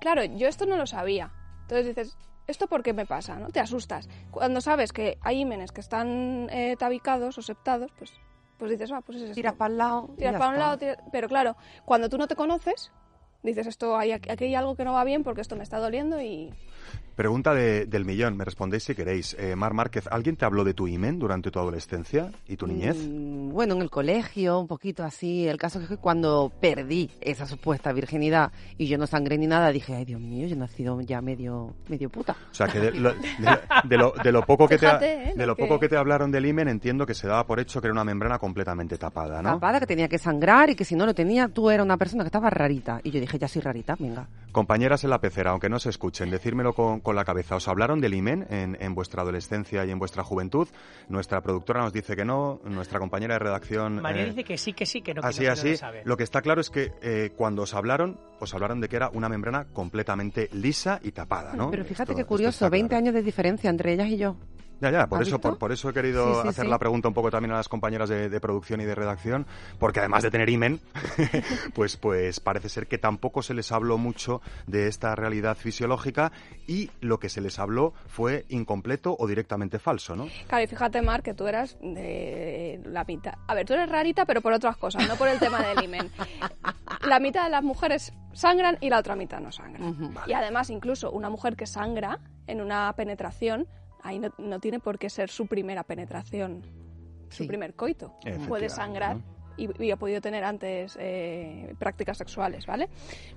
Claro, yo esto no lo sabía. Entonces dices, ¿esto por qué me pasa? ¿no? Te asustas. Cuando sabes que hay ímenes que están eh, tabicados o septados, pues, pues dices, ah, pues es esto. Tiras para el lado. Tiras para un lado, tiras- pero claro, cuando tú no te conoces, dices, esto hay, aquí hay algo que no va bien porque esto me está doliendo y... Pregunta de- del millón, me respondéis si queréis. Eh, Mar Márquez, ¿alguien te habló de tu imen durante tu adolescencia y tu niñez? Mm, Bueno, en el colegio, un poquito así. El caso es que cuando perdí esa supuesta virginidad y yo no sangré ni nada, dije, ay Dios mío, yo he nacido ya medio, medio puta. O sea, que de lo, de- de lo- de lo poco que te, Fíjate, ha- ¿eh? de lo lo poco que- que te hablaron del imen, entiendo que se daba por hecho que era una membrana completamente tapada, ¿no? Tapada, que tenía que sangrar y que si no lo tenía, tú eras una persona que estaba rarita. Y yo dije, ya soy rarita, venga. Compañeras en la pecera, aunque no se escuchen, decírmelo con, con la cabeza. ¿Os hablaron del imen en, en vuestra adolescencia y en vuestra juventud? Nuestra productora nos dice que no, nuestra compañera de redacción... María eh, dice que sí, que sí, que no, que así, no, que no así. lo sabe. Lo que está claro es que eh, cuando os hablaron, os hablaron de que era una membrana completamente lisa y tapada, ¿no? Pero fíjate Esto- qué esto curioso, está 20 claro. años de diferencia entre ellas y yo. Ya, ya, por ¿Has eso, por, por eso he querido Sí, sí, hacer sí. la pregunta un poco también a las compañeras de, de producción y de redacción, porque además de tener imen, pues, pues parece ser que tampoco se les habló mucho de esta realidad fisiológica y lo que se les habló fue incompleto o directamente falso, ¿no? Claro, y fíjate, Mar, que tú eras de la mitad. A ver, tú eres rarita, pero por otras cosas, no por el tema del imen. La mitad de las mujeres sangran y la otra mitad no sangra. Y además, incluso una mujer que sangra en una penetración, ahí no, no tiene por qué ser su primera penetración, su primer coito. Puede sangrar y, y ha podido tener antes eh, prácticas sexuales, ¿vale?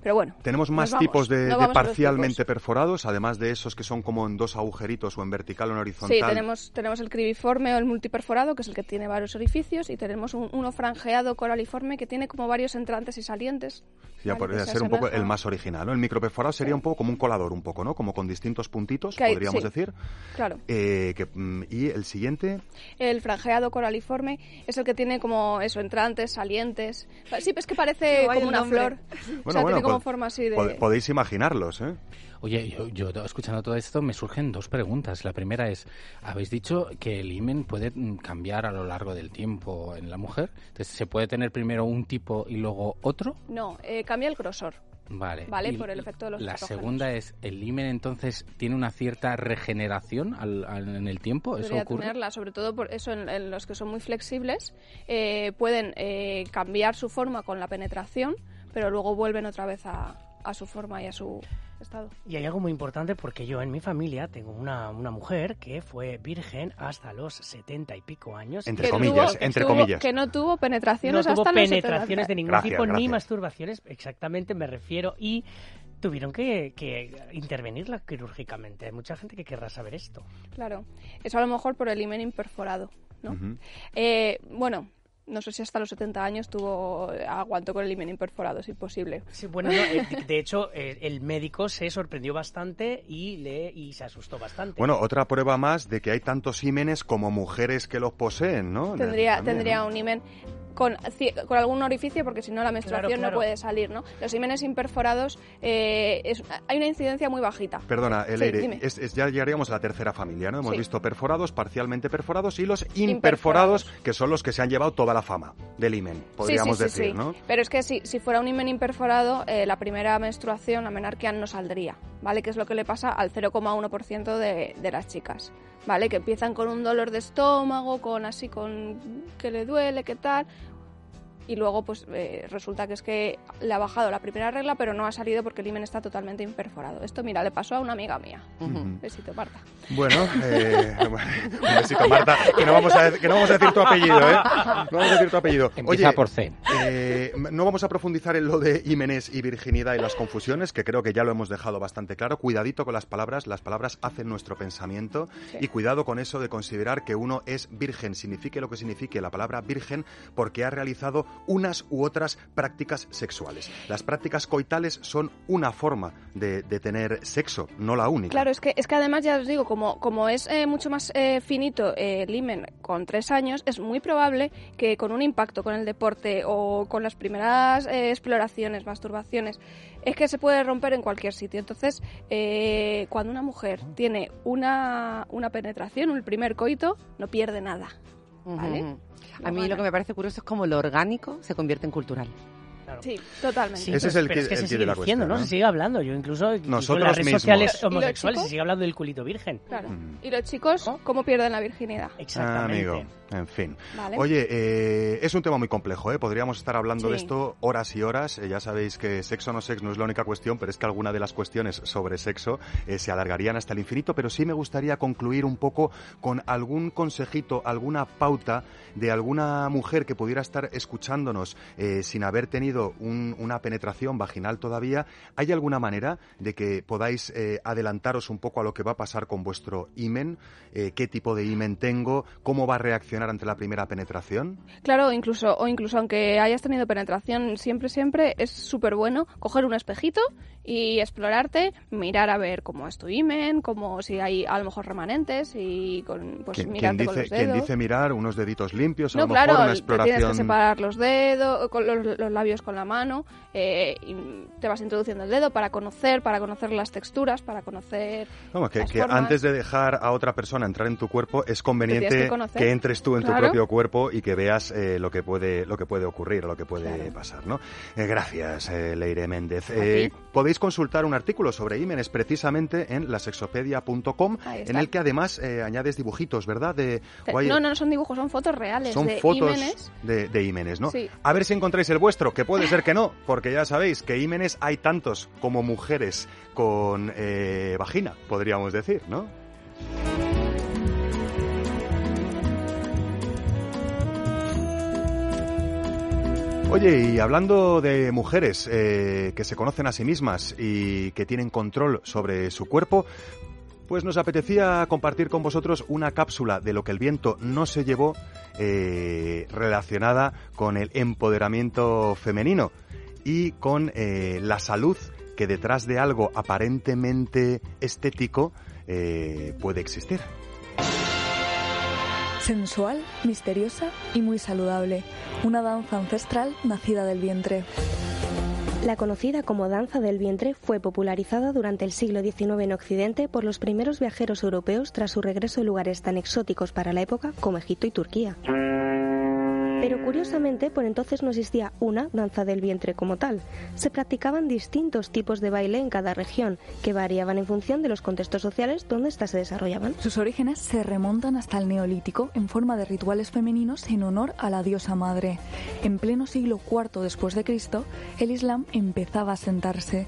Pero bueno. Tenemos más vamos, tipos de, de parcialmente tipos. perforados, además de esos que son como en dos agujeritos o en vertical o en horizontal. Sí, tenemos, tenemos el cribiforme o el multiperforado, que es el que tiene varios orificios, y tenemos un- uno franjeado coraliforme que tiene como varios entrantes y salientes. Ya Vale, podría que se ser un poco el más original, ¿no? El microperforado sería un poco como un colador, un poco, ¿no? Como con distintos puntitos, Que hay- podríamos sí. decir. Claro. Eh, que, mm, y el siguiente, El franjeado coraliforme es el que tiene como eso, entrantes brillantes, salientes. Sí, pues que parece como una nombre. flor. o sea, tiene como forma así de... pod- podéis imaginarlos, ¿eh? Oye, yo, yo escuchando todo esto me surgen dos preguntas. La primera es, habéis dicho que el himen puede mm, cambiar a lo largo del tiempo en la mujer. Entonces, ¿se puede tener primero un tipo y luego otro? No, eh, cambia el grosor. Vale. Vale, Y por el efecto de los La segunda es, ¿el himen entonces tiene una cierta regeneración al- al- en el tiempo? ¿Eso Podría ocurre? tenerla, sobre todo por eso en, en los que son muy flexibles, eh, pueden eh, cambiar su forma con la penetración, pero luego vuelven otra vez a, a su forma y a su estado. Y hay algo muy importante porque yo en mi familia tengo una, una mujer que fue virgen hasta los setenta y pico años. Entre Que comillas, tuvo- entre tuvo- comillas. Que no tuvo no penetraciones tuvo hasta los penetraciones 70. de ningún Gracias, tipo ni masturbaciones, exactamente me refiero, y tuvieron que, que intervenirla quirúrgicamente. Hay mucha gente que querrá saber esto. Claro, eso a lo mejor por el himen imperforado, ¿no? Eh, bueno, no sé si hasta los 70 años tuvo aguantó con el himen imperforado, es imposible. Sí, bueno, no, eh, de- hecho, eh, el médico se sorprendió bastante y, le, y se asustó bastante. Bueno, otra prueba más de que hay tantos ímenes como mujeres que los poseen, ¿no? Tendría, También, tendría ¿no? un himen con, con algún orificio porque si no la menstruación Claro, claro. no puede salir, ¿no? Los himenes imperforados eh, es- hay una incidencia muy bajita. Perdona, Eleire, es- es- ya llegaríamos a la tercera familia, ¿no? Hemos Sí. visto perforados, parcialmente perforados y los imperforados, que son los que se han llevado toda la fama del imen, podríamos sí, sí, sí, decir, sí. ¿no? Pero es que si, si fuera un himen imperforado, eh, la primera menstruación, la menarquia, no saldría, ¿vale? Que es lo que le pasa al 0,1% de, de las chicas, ¿vale? Que empiezan con un dolor de estómago, con así, con que le duele, qué tal... Y luego, pues eh, resulta que es que le ha bajado la primera regla, pero no ha salido porque el himen está totalmente imperforado. Esto, mira, le pasó a una amiga mía. Besito, Marta. Bueno, eh, un besito, Marta, que no, vamos a, que no vamos a decir tu apellido, ¿eh? No vamos a decir tu apellido. Empieza por C. eh, no vamos a profundizar en lo de Ímenes y virginidad y las confusiones, que creo que ya lo hemos dejado bastante claro. Cuidadito con las palabras, las palabras hacen nuestro pensamiento Sí. y cuidado con eso de considerar que uno es virgen, signifique lo que signifique la palabra virgen, porque ha realizado unas u otras prácticas sexuales. Las prácticas coitales son una forma de, de tener sexo, no la única. Claro, es que, es que además, ya os digo, como, como es eh, mucho más eh, finito eh, el himen con tres años, es muy probable que con un impacto con el deporte o con las primeras eh, exploraciones, masturbaciones, es que se puede romper en cualquier sitio. Entonces, eh, cuando una mujer tiene una, una penetración, un primer coito, no pierde nada. ¿Vale? A mí lo que me parece curioso es cómo lo orgánico se convierte en cultural. Claro. Sí, totalmente. Sí, Ese pero- es el pero que- es que el se sigue diciendo, ¿no? ¿no? Se sigue hablando. Yo incluso, en Nosotros las redes mismos. sociales ¿Y los homosexuales se sigue hablando del culito virgen. Claro. Mm. ¿Y los chicos cómo pierden la virginidad? Ah, Exactamente. amigo, en fin. ¿Vale? Oye, eh, es un tema muy complejo, ¿eh? Podríamos estar hablando de esto horas y horas. Eh, ya sabéis que sexo no sex no es la única cuestión, pero es que alguna de las cuestiones sobre sexo eh, se alargarían hasta el infinito. Pero sí me gustaría concluir un poco con algún consejito, alguna pauta de alguna mujer que pudiera estar escuchándonos sin haber tenido un- una penetración vaginal todavía. ¿Hay alguna manera de que podáis adelantaros un poco a lo que va a pasar con vuestro imen? ¿Qué tipo de imen tengo? ¿Cómo va a reaccionar ante la primera penetración? Claro, incluso, o incluso aunque hayas tenido penetración, siempre, siempre es súper bueno coger un espejito y explorarte, mirar a ver cómo es tu imen, como si hay a lo mejor remanentes y con, pues ¿Quién, quién mirarte con dice, los quién dedos. dice mirar unos deditos limpios? A no, lo mejor claro, una te exploración. tienes que separar los dedos, con los, los labios con la mano, eh, y te vas introduciendo el dedo para conocer, para conocer las texturas, para conocer Vamos, que, las que formas. antes de dejar a otra persona entrar en tu cuerpo es conveniente que conocer. entres tú en tu propio cuerpo y que veas eh, lo que puede lo que puede ocurrir, lo que puede pasar, ¿no? Eh, gracias, eh, Leire Méndez. Eh, podéis consultar un artículo sobre ímenes precisamente en lasexopedia.com en el que además añades dibujitos, ¿verdad? De, hay- No, no, no son dibujos, son fotos reales son de fotos de, de ímenes, ¿no? Sí. A ver si encontráis el vuestro, que puede ser que no, porque ya sabéis que ímenes hay tantos como mujeres con vagina, podríamos decir, ¿no? Oye, y hablando de mujeres eh, que se conocen a sí mismas y que tienen control sobre su cuerpo, pues nos apetecía compartir con vosotros una cápsula de lo que el viento no se llevó eh, relacionada con el empoderamiento femenino y con eh, la salud que detrás de algo aparentemente estético eh, puede existir. Sensual, misteriosa y muy saludable. una danza ancestral nacida del vientre. La conocida como danza del vientre fue popularizada durante el siglo XIX en Occidente por los primeros viajeros europeos tras su regreso a lugares tan exóticos para la época como Egipto y Turquía. Pero curiosamente, por entonces no existía una danza del vientre como tal. Se practicaban distintos tipos de baile en cada región, que variaban en función de los contextos sociales donde éstas se desarrollaban. Sus orígenes se remontan hasta el Neolítico en forma de rituales femeninos en honor a la diosa madre. En pleno siglo IV después de Cristo, el Islam empezaba a sentarse.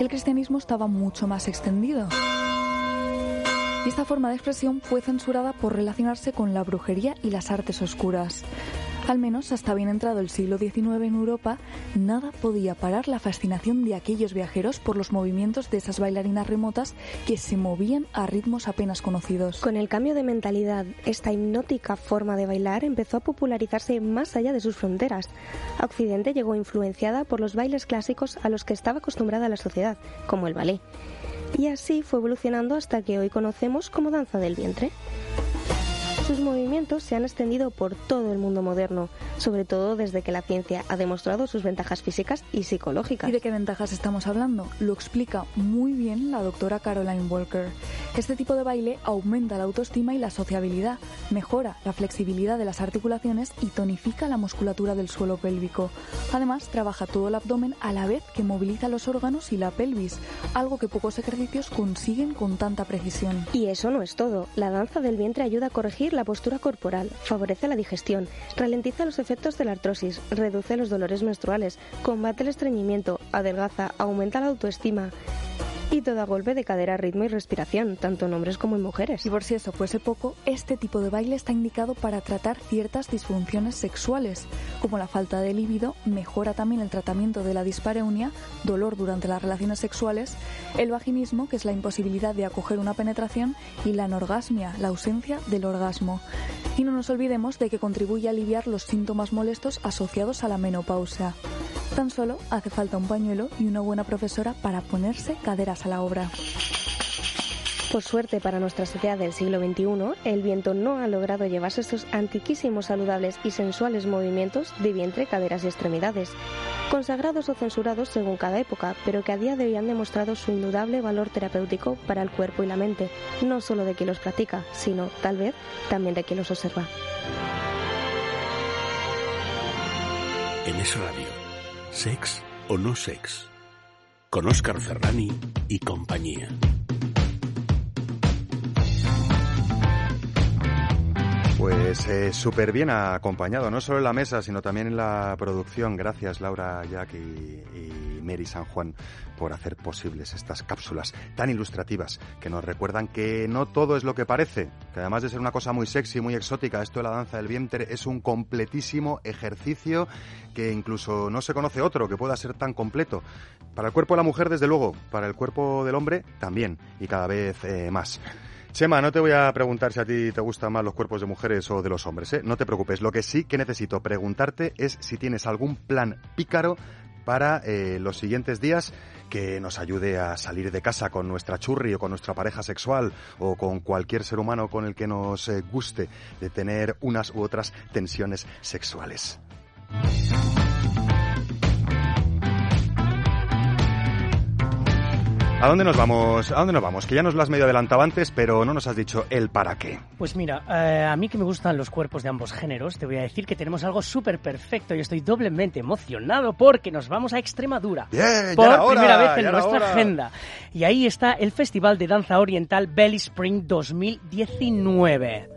El cristianismo estaba mucho más extendido. Esta forma de expresión fue censurada por relacionarse con la brujería y las artes oscuras. Al menos hasta bien entrado el siglo XIX en Europa, nada podía parar la fascinación de aquellos viajeros por los movimientos de esas bailarinas remotas que se movían a ritmos apenas conocidos. Con el cambio de mentalidad, esta hipnótica forma de bailar empezó a popularizarse más allá de sus fronteras. A Occidente llegó influenciada por los bailes clásicos a los que estaba acostumbrada la sociedad, como el ballet. Y así fue evolucionando hasta que hoy conocemos como danza del vientre. Sus movimientos se han extendido por todo el mundo moderno, sobre todo desde que la ciencia ha demostrado sus ventajas físicas y psicológicas. ¿Y de qué ventajas estamos hablando? Lo explica muy bien la doctora Caroline Walker. Este tipo de baile aumenta la autoestima y la sociabilidad, mejora la flexibilidad de las articulaciones y tonifica la musculatura del suelo pélvico. Además, trabaja todo el abdomen a la vez que moviliza los órganos y la pelvis, algo que pocos ejercicios consiguen con tanta precisión. Y eso no es todo. La danza del vientre ayuda a corregir la postura corporal, favorece la digestión, ralentiza los efectos de la artrosis, reduce los dolores menstruales, combate el estreñimiento, adelgaza, aumenta la autoestima. Y todo a golpe de cadera, ritmo y respiración, tanto en hombres como en mujeres. Y por si eso fuese poco, este tipo de baile está indicado para tratar ciertas disfunciones sexuales, como la falta de líbido, mejora también el tratamiento de la dispareunia, dolor durante las relaciones sexuales, el vaginismo, que es la imposibilidad de acoger una penetración, y la anorgasmia, la ausencia del orgasmo. Y no nos olvidemos de que contribuye a aliviar los síntomas molestos asociados a la menopausia. Tan solo hace falta un pañuelo y una buena profesora para ponerse caderas a la obra. Por suerte para nuestra sociedad del siglo XXI, el viento no ha logrado llevarse estos antiquísimos, saludables y sensuales movimientos de vientre, caderas y extremidades, consagrados o censurados según cada época, pero que a día de hoy han demostrado su indudable valor terapéutico para el cuerpo y la mente, no solo de quien los practica, sino, tal vez, también de quien los observa. En Es Radio, Sex o no sex, con Óscar Ferrani y compañía. Pues eh, súper bien acompañado, no solo en la mesa, sino también en la producción. Gracias Laura, Jack y, y Mary San Juan por hacer posibles estas cápsulas tan ilustrativas que nos recuerdan que no todo es lo que parece, que además de ser una cosa muy sexy, muy exótica, esto de la danza del vientre es un completísimo ejercicio que incluso no se conoce otro que pueda ser tan completo. Para el cuerpo de la mujer, desde luego, para el cuerpo del hombre también y cada vez eh, más. Chema, no te voy a preguntar si a ti te gustan más los cuerpos de mujeres o de los hombres, ¿eh? No te preocupes. Lo que sí que necesito preguntarte es si tienes algún plan pícaro para eh, los siguientes días que nos ayude a salir de casa con nuestra churri o con nuestra pareja sexual o con cualquier ser humano con el que nos eh, guste de tener unas u otras tensiones sexuales. ¿A dónde nos vamos? ¿A dónde nos vamos? Que ya nos lo has medio adelantado antes, pero no nos has dicho el para qué. Pues mira, eh, a mí que me gustan los cuerpos de ambos géneros, te voy a decir que tenemos algo súper perfecto y estoy doblemente emocionado porque nos vamos a Extremadura. Bien, por hora, primera vez en nuestra hora. agenda. Y ahí está el Festival de Danza Oriental Belly Spring 2019.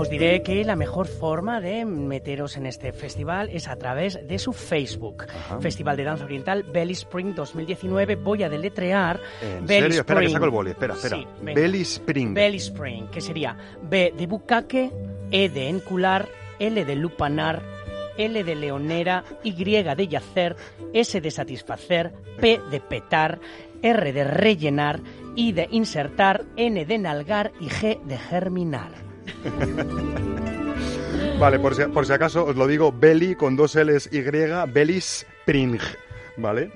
Os diré que la mejor forma de meteros en este festival es a través de su Facebook. Ajá. Festival de Danza Oriental Belly Spring 2019. Voy a deletrear ¿En Belly serio? Espera, que Spring. saco el boli. Espera, espera. Sí. Belly Spring. Belly Spring, que sería B de bucaque, E de encular, L de lupanar, L de leonera, Y de yacer, S de satisfacer, P de petar, R de rellenar, I de insertar, N de nalgar y G de germinar. Vale, por si, por si acaso os lo digo, Belly con dos L's Y, Belly Spring. Vale.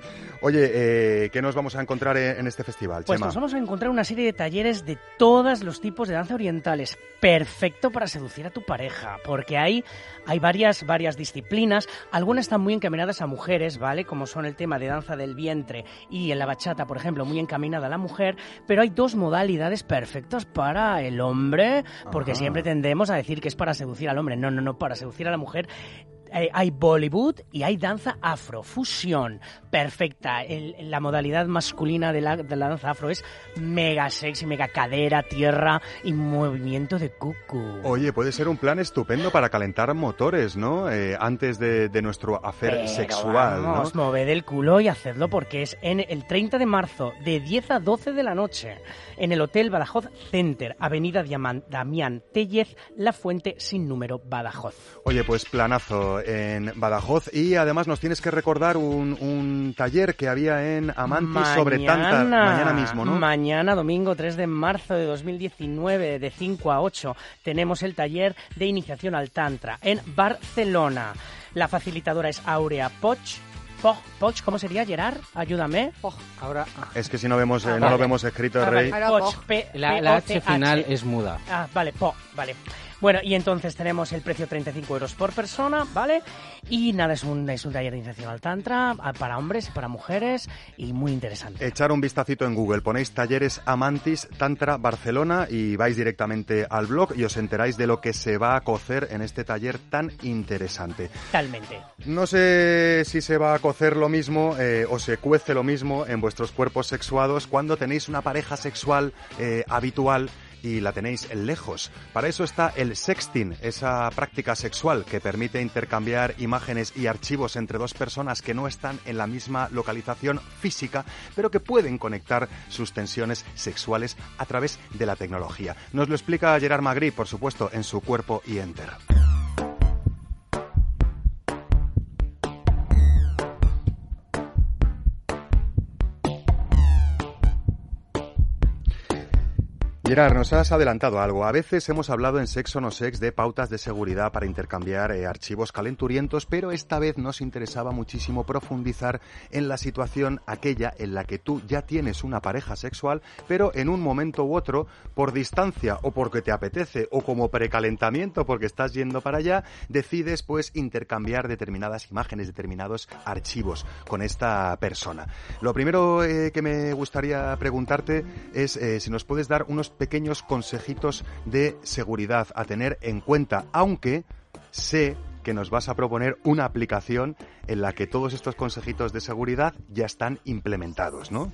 Oye, eh, ¿qué nos vamos a encontrar en este festival, Pues Chema? nos vamos a encontrar una serie de talleres de todos los tipos de danza orientales. Perfecto para seducir a tu pareja, porque hay, hay varias, varias disciplinas. Algunas están muy encaminadas a mujeres, ¿vale? Como son el tema de danza del vientre y en la bachata, por ejemplo, muy encaminada a la mujer. Pero hay dos modalidades perfectas para el hombre, porque Ajá. siempre tendemos a decir que es para seducir al hombre. No, no, no, para seducir a la mujer. Eh, hay Bollywood y hay danza afro, fusión, perfecta. El- la modalidad masculina de la, de la danza afro es mega sexy, mega cadera, tierra y movimiento de cucu. Oye, puede ser un plan estupendo para calentar motores, ¿no? Eh, antes de, de nuestro hacer Pero sexual, vamos, ¿no? moved el culo y hacedlo porque es en el 30 de marzo de 10 a 12 de la noche en el Hotel Badajoz Center, Avenida Diaman- Damián Tellez, La Fuente sin número Badajoz. Oye, pues planazo en Badajoz y además nos tienes que recordar un, un taller que había en Amantis sobre tanta mañana mismo, ¿no? Mañana, domingo 3 de marzo de 2019, de 5 a 8, tenemos el taller de iniciación al Tantra en Barcelona. La facilitadora es Aurea Poch. Poch, Poch, ¿cómo sería, Gerard? Ayúdame. Ahora, Es que si no vemos, eh, Ah, no vale. lo vemos escrito, Ah, Rey. Poch, P- la, la H P-O-C-H. final es muda. Ah, vale, po, vale. Bueno, y entonces tenemos el precio 35 euros por persona, ¿vale? Y nada, es un, es un taller de iniciación al Tantra para hombres y para mujeres y muy interesante. Echar un vistacito en Google, ponéis talleres Amantis Tantra Barcelona y vais directamente al blog y os enteráis de lo que se va a cocer en este taller tan interesante. Totalmente. No sé si se va a cocer lo mismo eh, o se cuece lo mismo en vuestros cuerpos sexuados cuando tenéis una pareja sexual eh, habitual y la tenéis lejos. Para eso está el sexting, esa práctica sexual que permite intercambiar imágenes y archivos entre dos personas que no están en la misma localización física, pero que pueden conectar sus tensiones sexuales a través de la tecnología. Nos lo explica Gerard Magri, por supuesto, en su cuerpo y enter. Gerard, nos has adelantado algo. A veces hemos hablado en Sexo No Sex de pautas de seguridad para intercambiar eh, archivos calenturientos, pero esta vez nos interesaba muchísimo profundizar en la situación aquella en la que tú ya tienes una pareja sexual, pero en un momento u otro, por distancia o porque te apetece o como precalentamiento porque estás yendo para allá, decides pues intercambiar determinadas imágenes, determinados archivos con esta persona. Lo primero eh, que me gustaría preguntarte es eh, si nos puedes dar unos pequeños consejitos de seguridad a tener en cuenta, aunque sé que nos vas a proponer una aplicación en la que todos estos consejitos de seguridad ya están implementados, ¿no?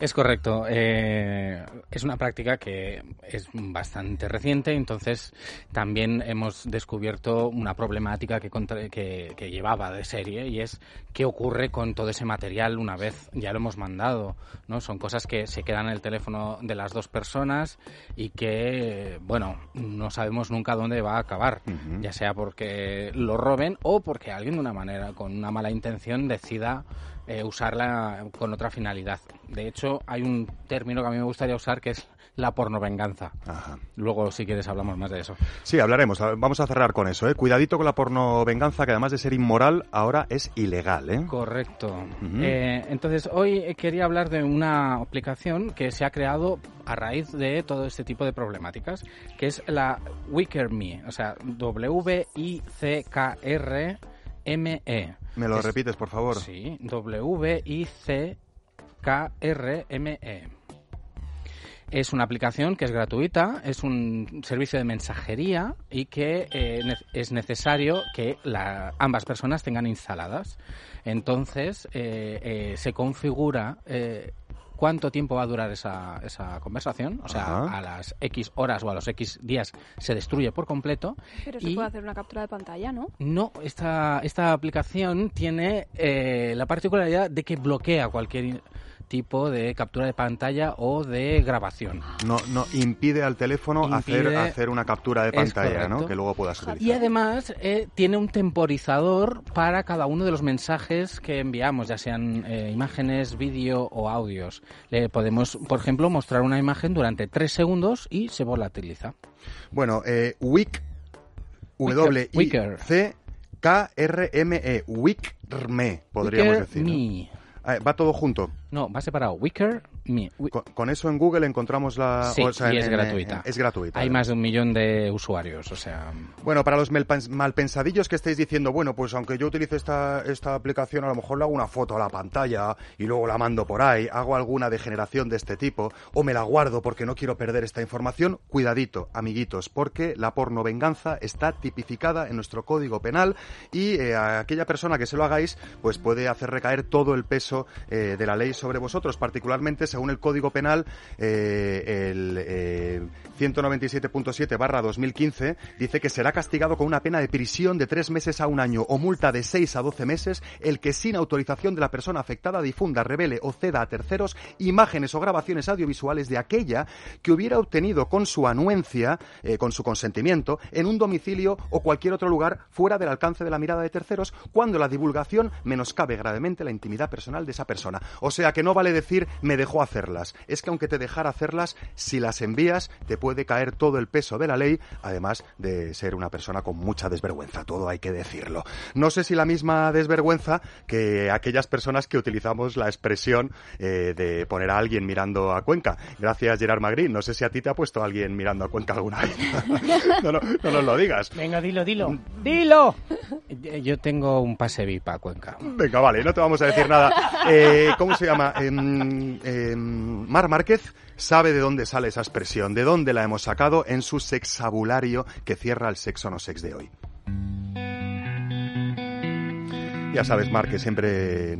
Es correcto. eh, es una práctica que es bastante reciente, entonces también hemos descubierto una problemática que, contra- que, que llevaba de serie y es qué ocurre con todo ese material una vez ya lo hemos mandado. ¿no? Son cosas que se quedan en el teléfono de las dos personas y que, bueno, no sabemos nunca dónde va a acabar, ya sea porque lo roben o porque alguien de una manera, con una mala intención, decida eh, usarla con otra finalidad. De hecho, hay un término que a mí me gustaría usar que es la pornovenganza. Luego, si quieres, hablamos más de eso. Sí, hablaremos. Vamos a cerrar con eso. ¿eh? Cuidadito con la porno venganza, que además de ser inmoral, ahora es ilegal. ¿eh? Correcto. Eh, entonces, hoy quería hablar de una aplicación que se ha creado a raíz de todo este tipo de problemáticas, que es la Wicker Me, o sea, W-I-C-K-R-M-E. ¿Me lo Es- repites, por favor? Sí, W-I-C-K-R-M-E. Es una aplicación que es gratuita, es un servicio de mensajería y que eh, es necesario que la- ambas personas tengan instaladas. Entonces eh, eh, se configura cuánto tiempo va a durar esa, esa conversación. O sea, Ajá. a las X horas o a los X días se destruye por completo. Pero se y puede hacer una captura de pantalla, ¿no? no, esta, esta aplicación tiene eh, la particularidad de que bloquea cualquier tipo de captura de pantalla o de grabación. No, no impide al teléfono hacer, Impide- hacer una captura de pantalla, ¿no? Que luego puedas utilizar. Y además eh, tiene un temporizador para cada uno de los mensajes que enviamos, ya sean eh, imágenes, vídeo o audios. Le podemos, por ejemplo, mostrar una imagen durante tres segundos y se volatiliza. Bueno, eh, Wicker. W-I-C, K-R-M-E, Wickrme, podríamos decir. ¿no? Ah, Va todo junto. No, va separado. Wicker Con, con eso en Google encontramos la... Sí, o sea, y en- es en- gratuita. en- es gratuita. Hay más de un millón de usuarios, o sea... Bueno, para los malpensadillos que estáis diciendo, bueno, pues aunque yo utilice esta, esta aplicación, a lo mejor le hago una foto a la pantalla y luego la mando por ahí, hago alguna degeneración de este tipo, o me la guardo porque no quiero perder esta información, cuidadito, amiguitos, porque la porno venganza está tipificada en nuestro código penal y eh, a aquella persona que se lo hagáis, pues puede hacer recaer todo el peso eh, de la ley sobre vosotros, particularmente según el código penal, eh, el eh, 197.7 barra 2015 dice que será castigado con una pena de prisión de tres meses a un año o multa de 6 a 12 meses el que sin autorización de la persona afectada difunda, revele o ceda a terceros imágenes o grabaciones audiovisuales de aquella que hubiera obtenido con su anuencia, eh, con su consentimiento, en un domicilio o cualquier otro lugar fuera del alcance de la mirada de terceros cuando la divulgación menoscabe gravemente la intimidad personal de esa persona. O sea que no vale decir me dejó hacerlas. Es que aunque te dejara hacerlas, si las envías te puede caer todo el peso de la ley, además de ser una persona con mucha desvergüenza, todo hay que decirlo. No sé si la misma desvergüenza que aquellas personas que utilizamos la expresión eh, de poner a alguien mirando a Cuenca. Gracias Gerard Magri, no sé si a ti te ha puesto alguien mirando a Cuenca alguna vez. no, no, no nos lo digas. Venga, dilo, dilo. ¡Dilo! Eh, Yo tengo un pase VIP a Cuenca. Venga, vale, no te vamos a decir nada. Eh, ¿Cómo se llama? Em, em, Mar Márquez sabe de dónde sale esa expresión, de dónde la hemos sacado en su sexabulario que cierra el sexo no sex de hoy. Ya sabes, Mar, que siempre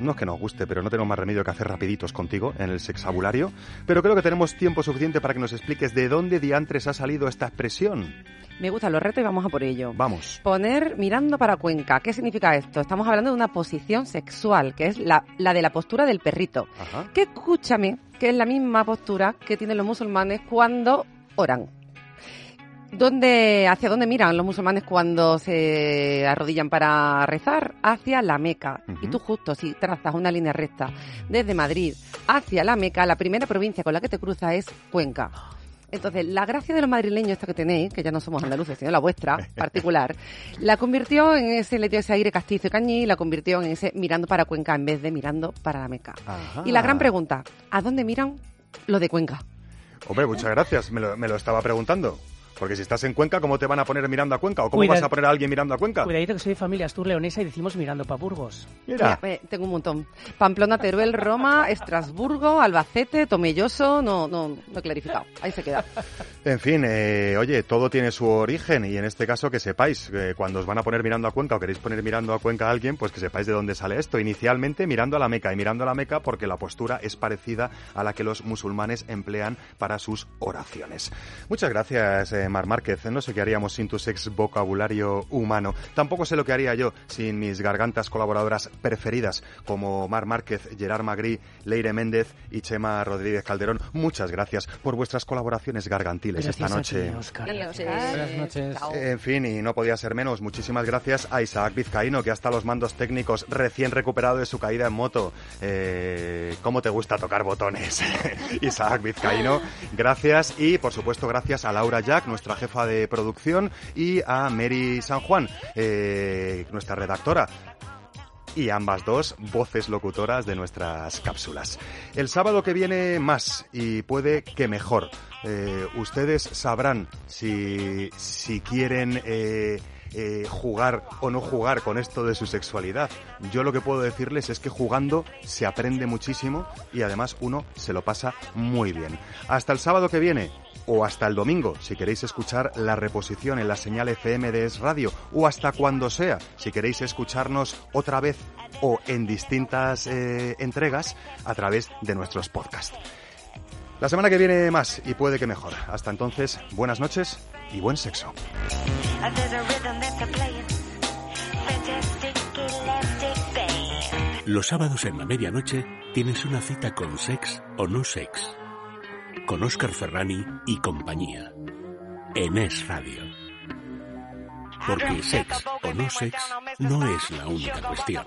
no es que nos guste, pero no tenemos más remedio que hacer rapiditos contigo en el sexabulario. Pero creo que tenemos tiempo suficiente para que nos expliques de dónde diantres ha salido esta expresión. Me gustan los retos y vamos a por ello. Vamos. Poner mirando para Cuenca. ¿Qué significa esto? Estamos hablando de una posición sexual, que es la, la de la postura del perrito. Ajá. Que escúchame, que es la misma postura que tienen los musulmanes cuando oran. ¿Dónde, ¿Hacia dónde miran los musulmanes cuando se arrodillan para rezar? Hacia la Meca. Y tú justo, si trazas una línea recta desde Madrid hacia la Meca, la primera provincia con la que te cruza es Cuenca. Entonces, la gracia de los madrileños esta que tenéis, que ya no somos andaluces, sino la vuestra particular, la convirtió en ese, le dio ese aire castizo y cañí, la convirtió en ese mirando para Cuenca en vez de mirando para la Meca. Ajá. Y la gran pregunta, ¿a dónde miran los de Cuenca? Hombre, muchas gracias. Me lo, me lo estaba preguntando. Porque si estás en Cuenca, ¿cómo te van a poner mirando a Cuenca? ¿O cómo vas a poner a alguien mirando a Cuenca? Cuidadito que soy de familia Astur Leonesa y decimos mirando para Burgos. Mira. Mira, eh, tengo un montón. Pamplona, Teruel, Roma, Estrasburgo, Albacete, Tomelloso, no, no, no he clarificado. Ahí se queda. En fin, eh, oye, todo tiene su origen y en este caso que sepáis, eh, cuando os van a poner mirando a Cuenca o queréis poner mirando a Cuenca a alguien, pues que sepáis de dónde sale esto. Inicialmente mirando a la Meca y mirando a la Meca porque la postura es parecida a la que los musulmanes emplean para sus oraciones. Muchas gracias, eh, Mar Márquez. No sé qué haríamos sin tu sex vocabulario humano. Tampoco sé lo que haría yo sin mis gargantas colaboradoras preferidas como Mar Márquez, Gerard Magri, Leire Méndez y Chema Rodríguez Calderón. Muchas gracias por vuestras colaboraciones gargantiles esta noche. Buenas noches. En fin, y no podía ser menos. Muchísimas gracias a Isaac Vizcaíno, que hasta los mandos técnicos, recién recuperado de su caída en moto. Eh, ¿Cómo te gusta tocar botones? Isaac Vizcaíno, gracias. Y, por supuesto, gracias a Laura Jack, nuestra jefa de producción, y a Mary San Juan, eh, nuestra redactora y ambas dos voces locutoras de nuestras cápsulas. El sábado que viene más y puede que mejor. Eh, ustedes sabrán si, si quieren eh, jugar o no jugar con esto de su sexualidad. Yo lo que puedo decirles es que jugando se aprende muchísimo y además uno se lo pasa muy bien. Hasta el sábado que viene o hasta el domingo, si queréis escuchar la reposición en la señal FM de Es Radio, o hasta cuando sea, si queréis escucharnos otra vez o en distintas eh, entregas a través de nuestros podcasts. La semana que viene más y puede que mejor. Hasta entonces, buenas noches y buen sexo. Los sábados en la medianoche tienes una cita con Sex o No Sex con Óscar Ferrani y compañía. En Es Radio. Porque sex o no sex no es la única cuestión.